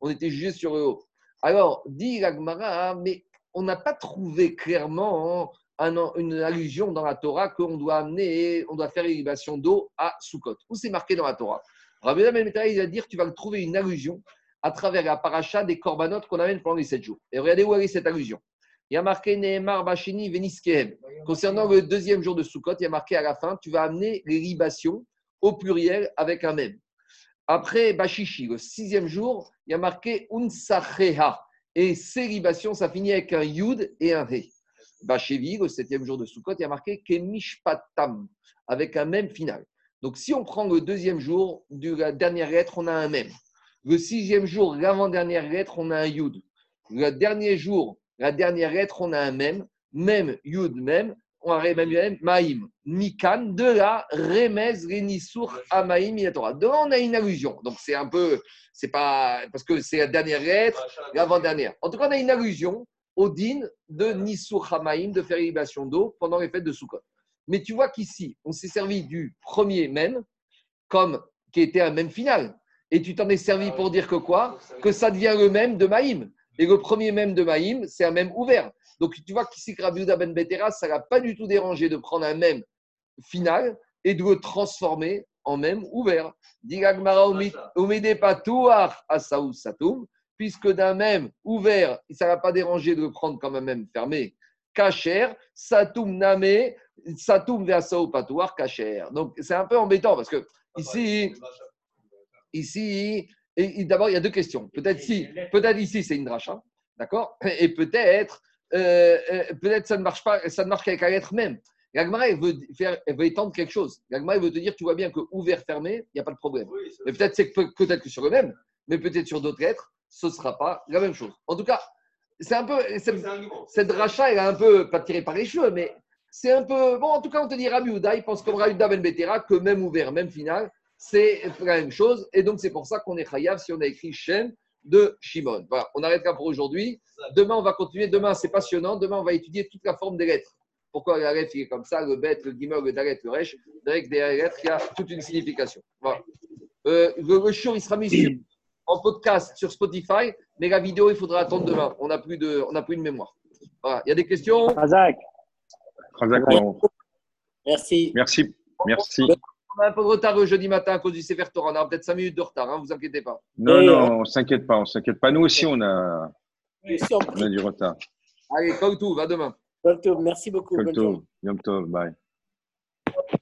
On était jugé sur l'eau. Alors, dit l'Agmara, mais on n'a pas trouvé clairement un- une allusion dans la Torah qu'on doit amener, on doit faire les libations d'eau à Sukkot. Où c'est marqué dans la Torah? Rabbi Ben il va dire tu vas trouver une allusion à travers la paracha des corbanotes qu'on amène pendant les 7 jours. Et regardez où est cette allusion. Il y a marqué Nehemar Bachini Veniskehem. Concernant le deuxième jour de Sukkot, il y a marqué à la fin tu vas amener les libations au pluriel avec un même. Après Bashishi, le sixième jour, il y a marqué Unsacheha. Et ces libations, ça finit avec un Yud et un He. Bachevi, le septième jour de Sukkot, il y a marqué Kemishpatam, avec un même final. Donc, si on prend le deuxième jour de la dernière lettre, on a un même. Le sixième jour, l'avant-dernière lettre, on a un Yud. Le dernier jour, la dernière lettre, on a un même. Même, Yud, même. On a même, même, Maïm. Mikan, de la Remez, Renisur, Amaïm, Minatora. De là, on a une allusion. Donc, c'est un peu. C'est pas. Parce que c'est la dernière lettre, l'avant-dernière. En tout cas, on a une allusion au din de Nisur Hamaïm, de faire libation d'eau pendant les fêtes de Sukkot. Mais tu vois qu'ici, on s'est servi du premier même, comme qui était un même final. Et tu t'en es servi pour dire que quoi? Que ça devient le même de Maïm. Et le premier même de Maïm, c'est un même ouvert. Donc tu vois qu'ici, Yehuda ben Betera, ça n'a pas du tout dérangé de prendre un même final et de le transformer en même ouvert. Puisque d'un même ouvert, ça n'a pas dérangé de le prendre comme un même fermé. Kacher, satoum name, satoum veasaou patouar, kacher. Donc c'est un peu embêtant parce que ici, ici, et, et d'abord il y a deux questions. Peut-être si, peut-être ici c'est une dracha, d'accord? Et peut-être, euh, euh, peut-être ça ne marche pas, ça ne marche qu'avec la lettre même. L'Agmara, elle veut, faire, elle veut étendre quelque chose. L'Agmara, elle veut te dire, tu vois bien que ouvert, fermé, il n'y a pas de problème. Mais peut-être c'est que- peut-être que sur le même, mais peut-être sur d'autres lettres, ce ne sera pas la même chose. En tout cas, c'est un peu. cette rachat, elle est un peu, pas tirée par les cheveux, mais c'est un peu. Bon, en tout cas, on te dit Rabbi il pense comme Rabbi Ben Betera que même ouvert, même final, c'est la même chose. Et donc, c'est pour ça qu'on est chayav si on a écrit Shem de Shimon. Voilà, on arrêtera pour aujourd'hui. Demain, on va continuer. Demain, c'est passionnant. Demain, on va étudier toute la forme des lettres. Pourquoi la lettre est comme ça, le bet, le gimel, le dalet, le resh. Avec des lettres, il y a toute une signification. Voilà. Euh, le, le shiur, il sera mis sur- en podcast sur Spotify, mais la vidéo, il faudra attendre demain. On n'a plus, de, on n'a plus de mémoire. Voilà. Il y a des questions? Razak. Razak, Merci. Merci. Merci. On a un peu de retard le jeudi matin à cause du Sefer Torah. On a peut-être 5 minutes de retard, ne vous inquiétez pas. Non, Et, non, on s'inquiète pas, on s'inquiète pas. Nous aussi, on a, on du retard. Allez, tout, va demain. Bonne tour. Merci beaucoup. Yom Tov, bye.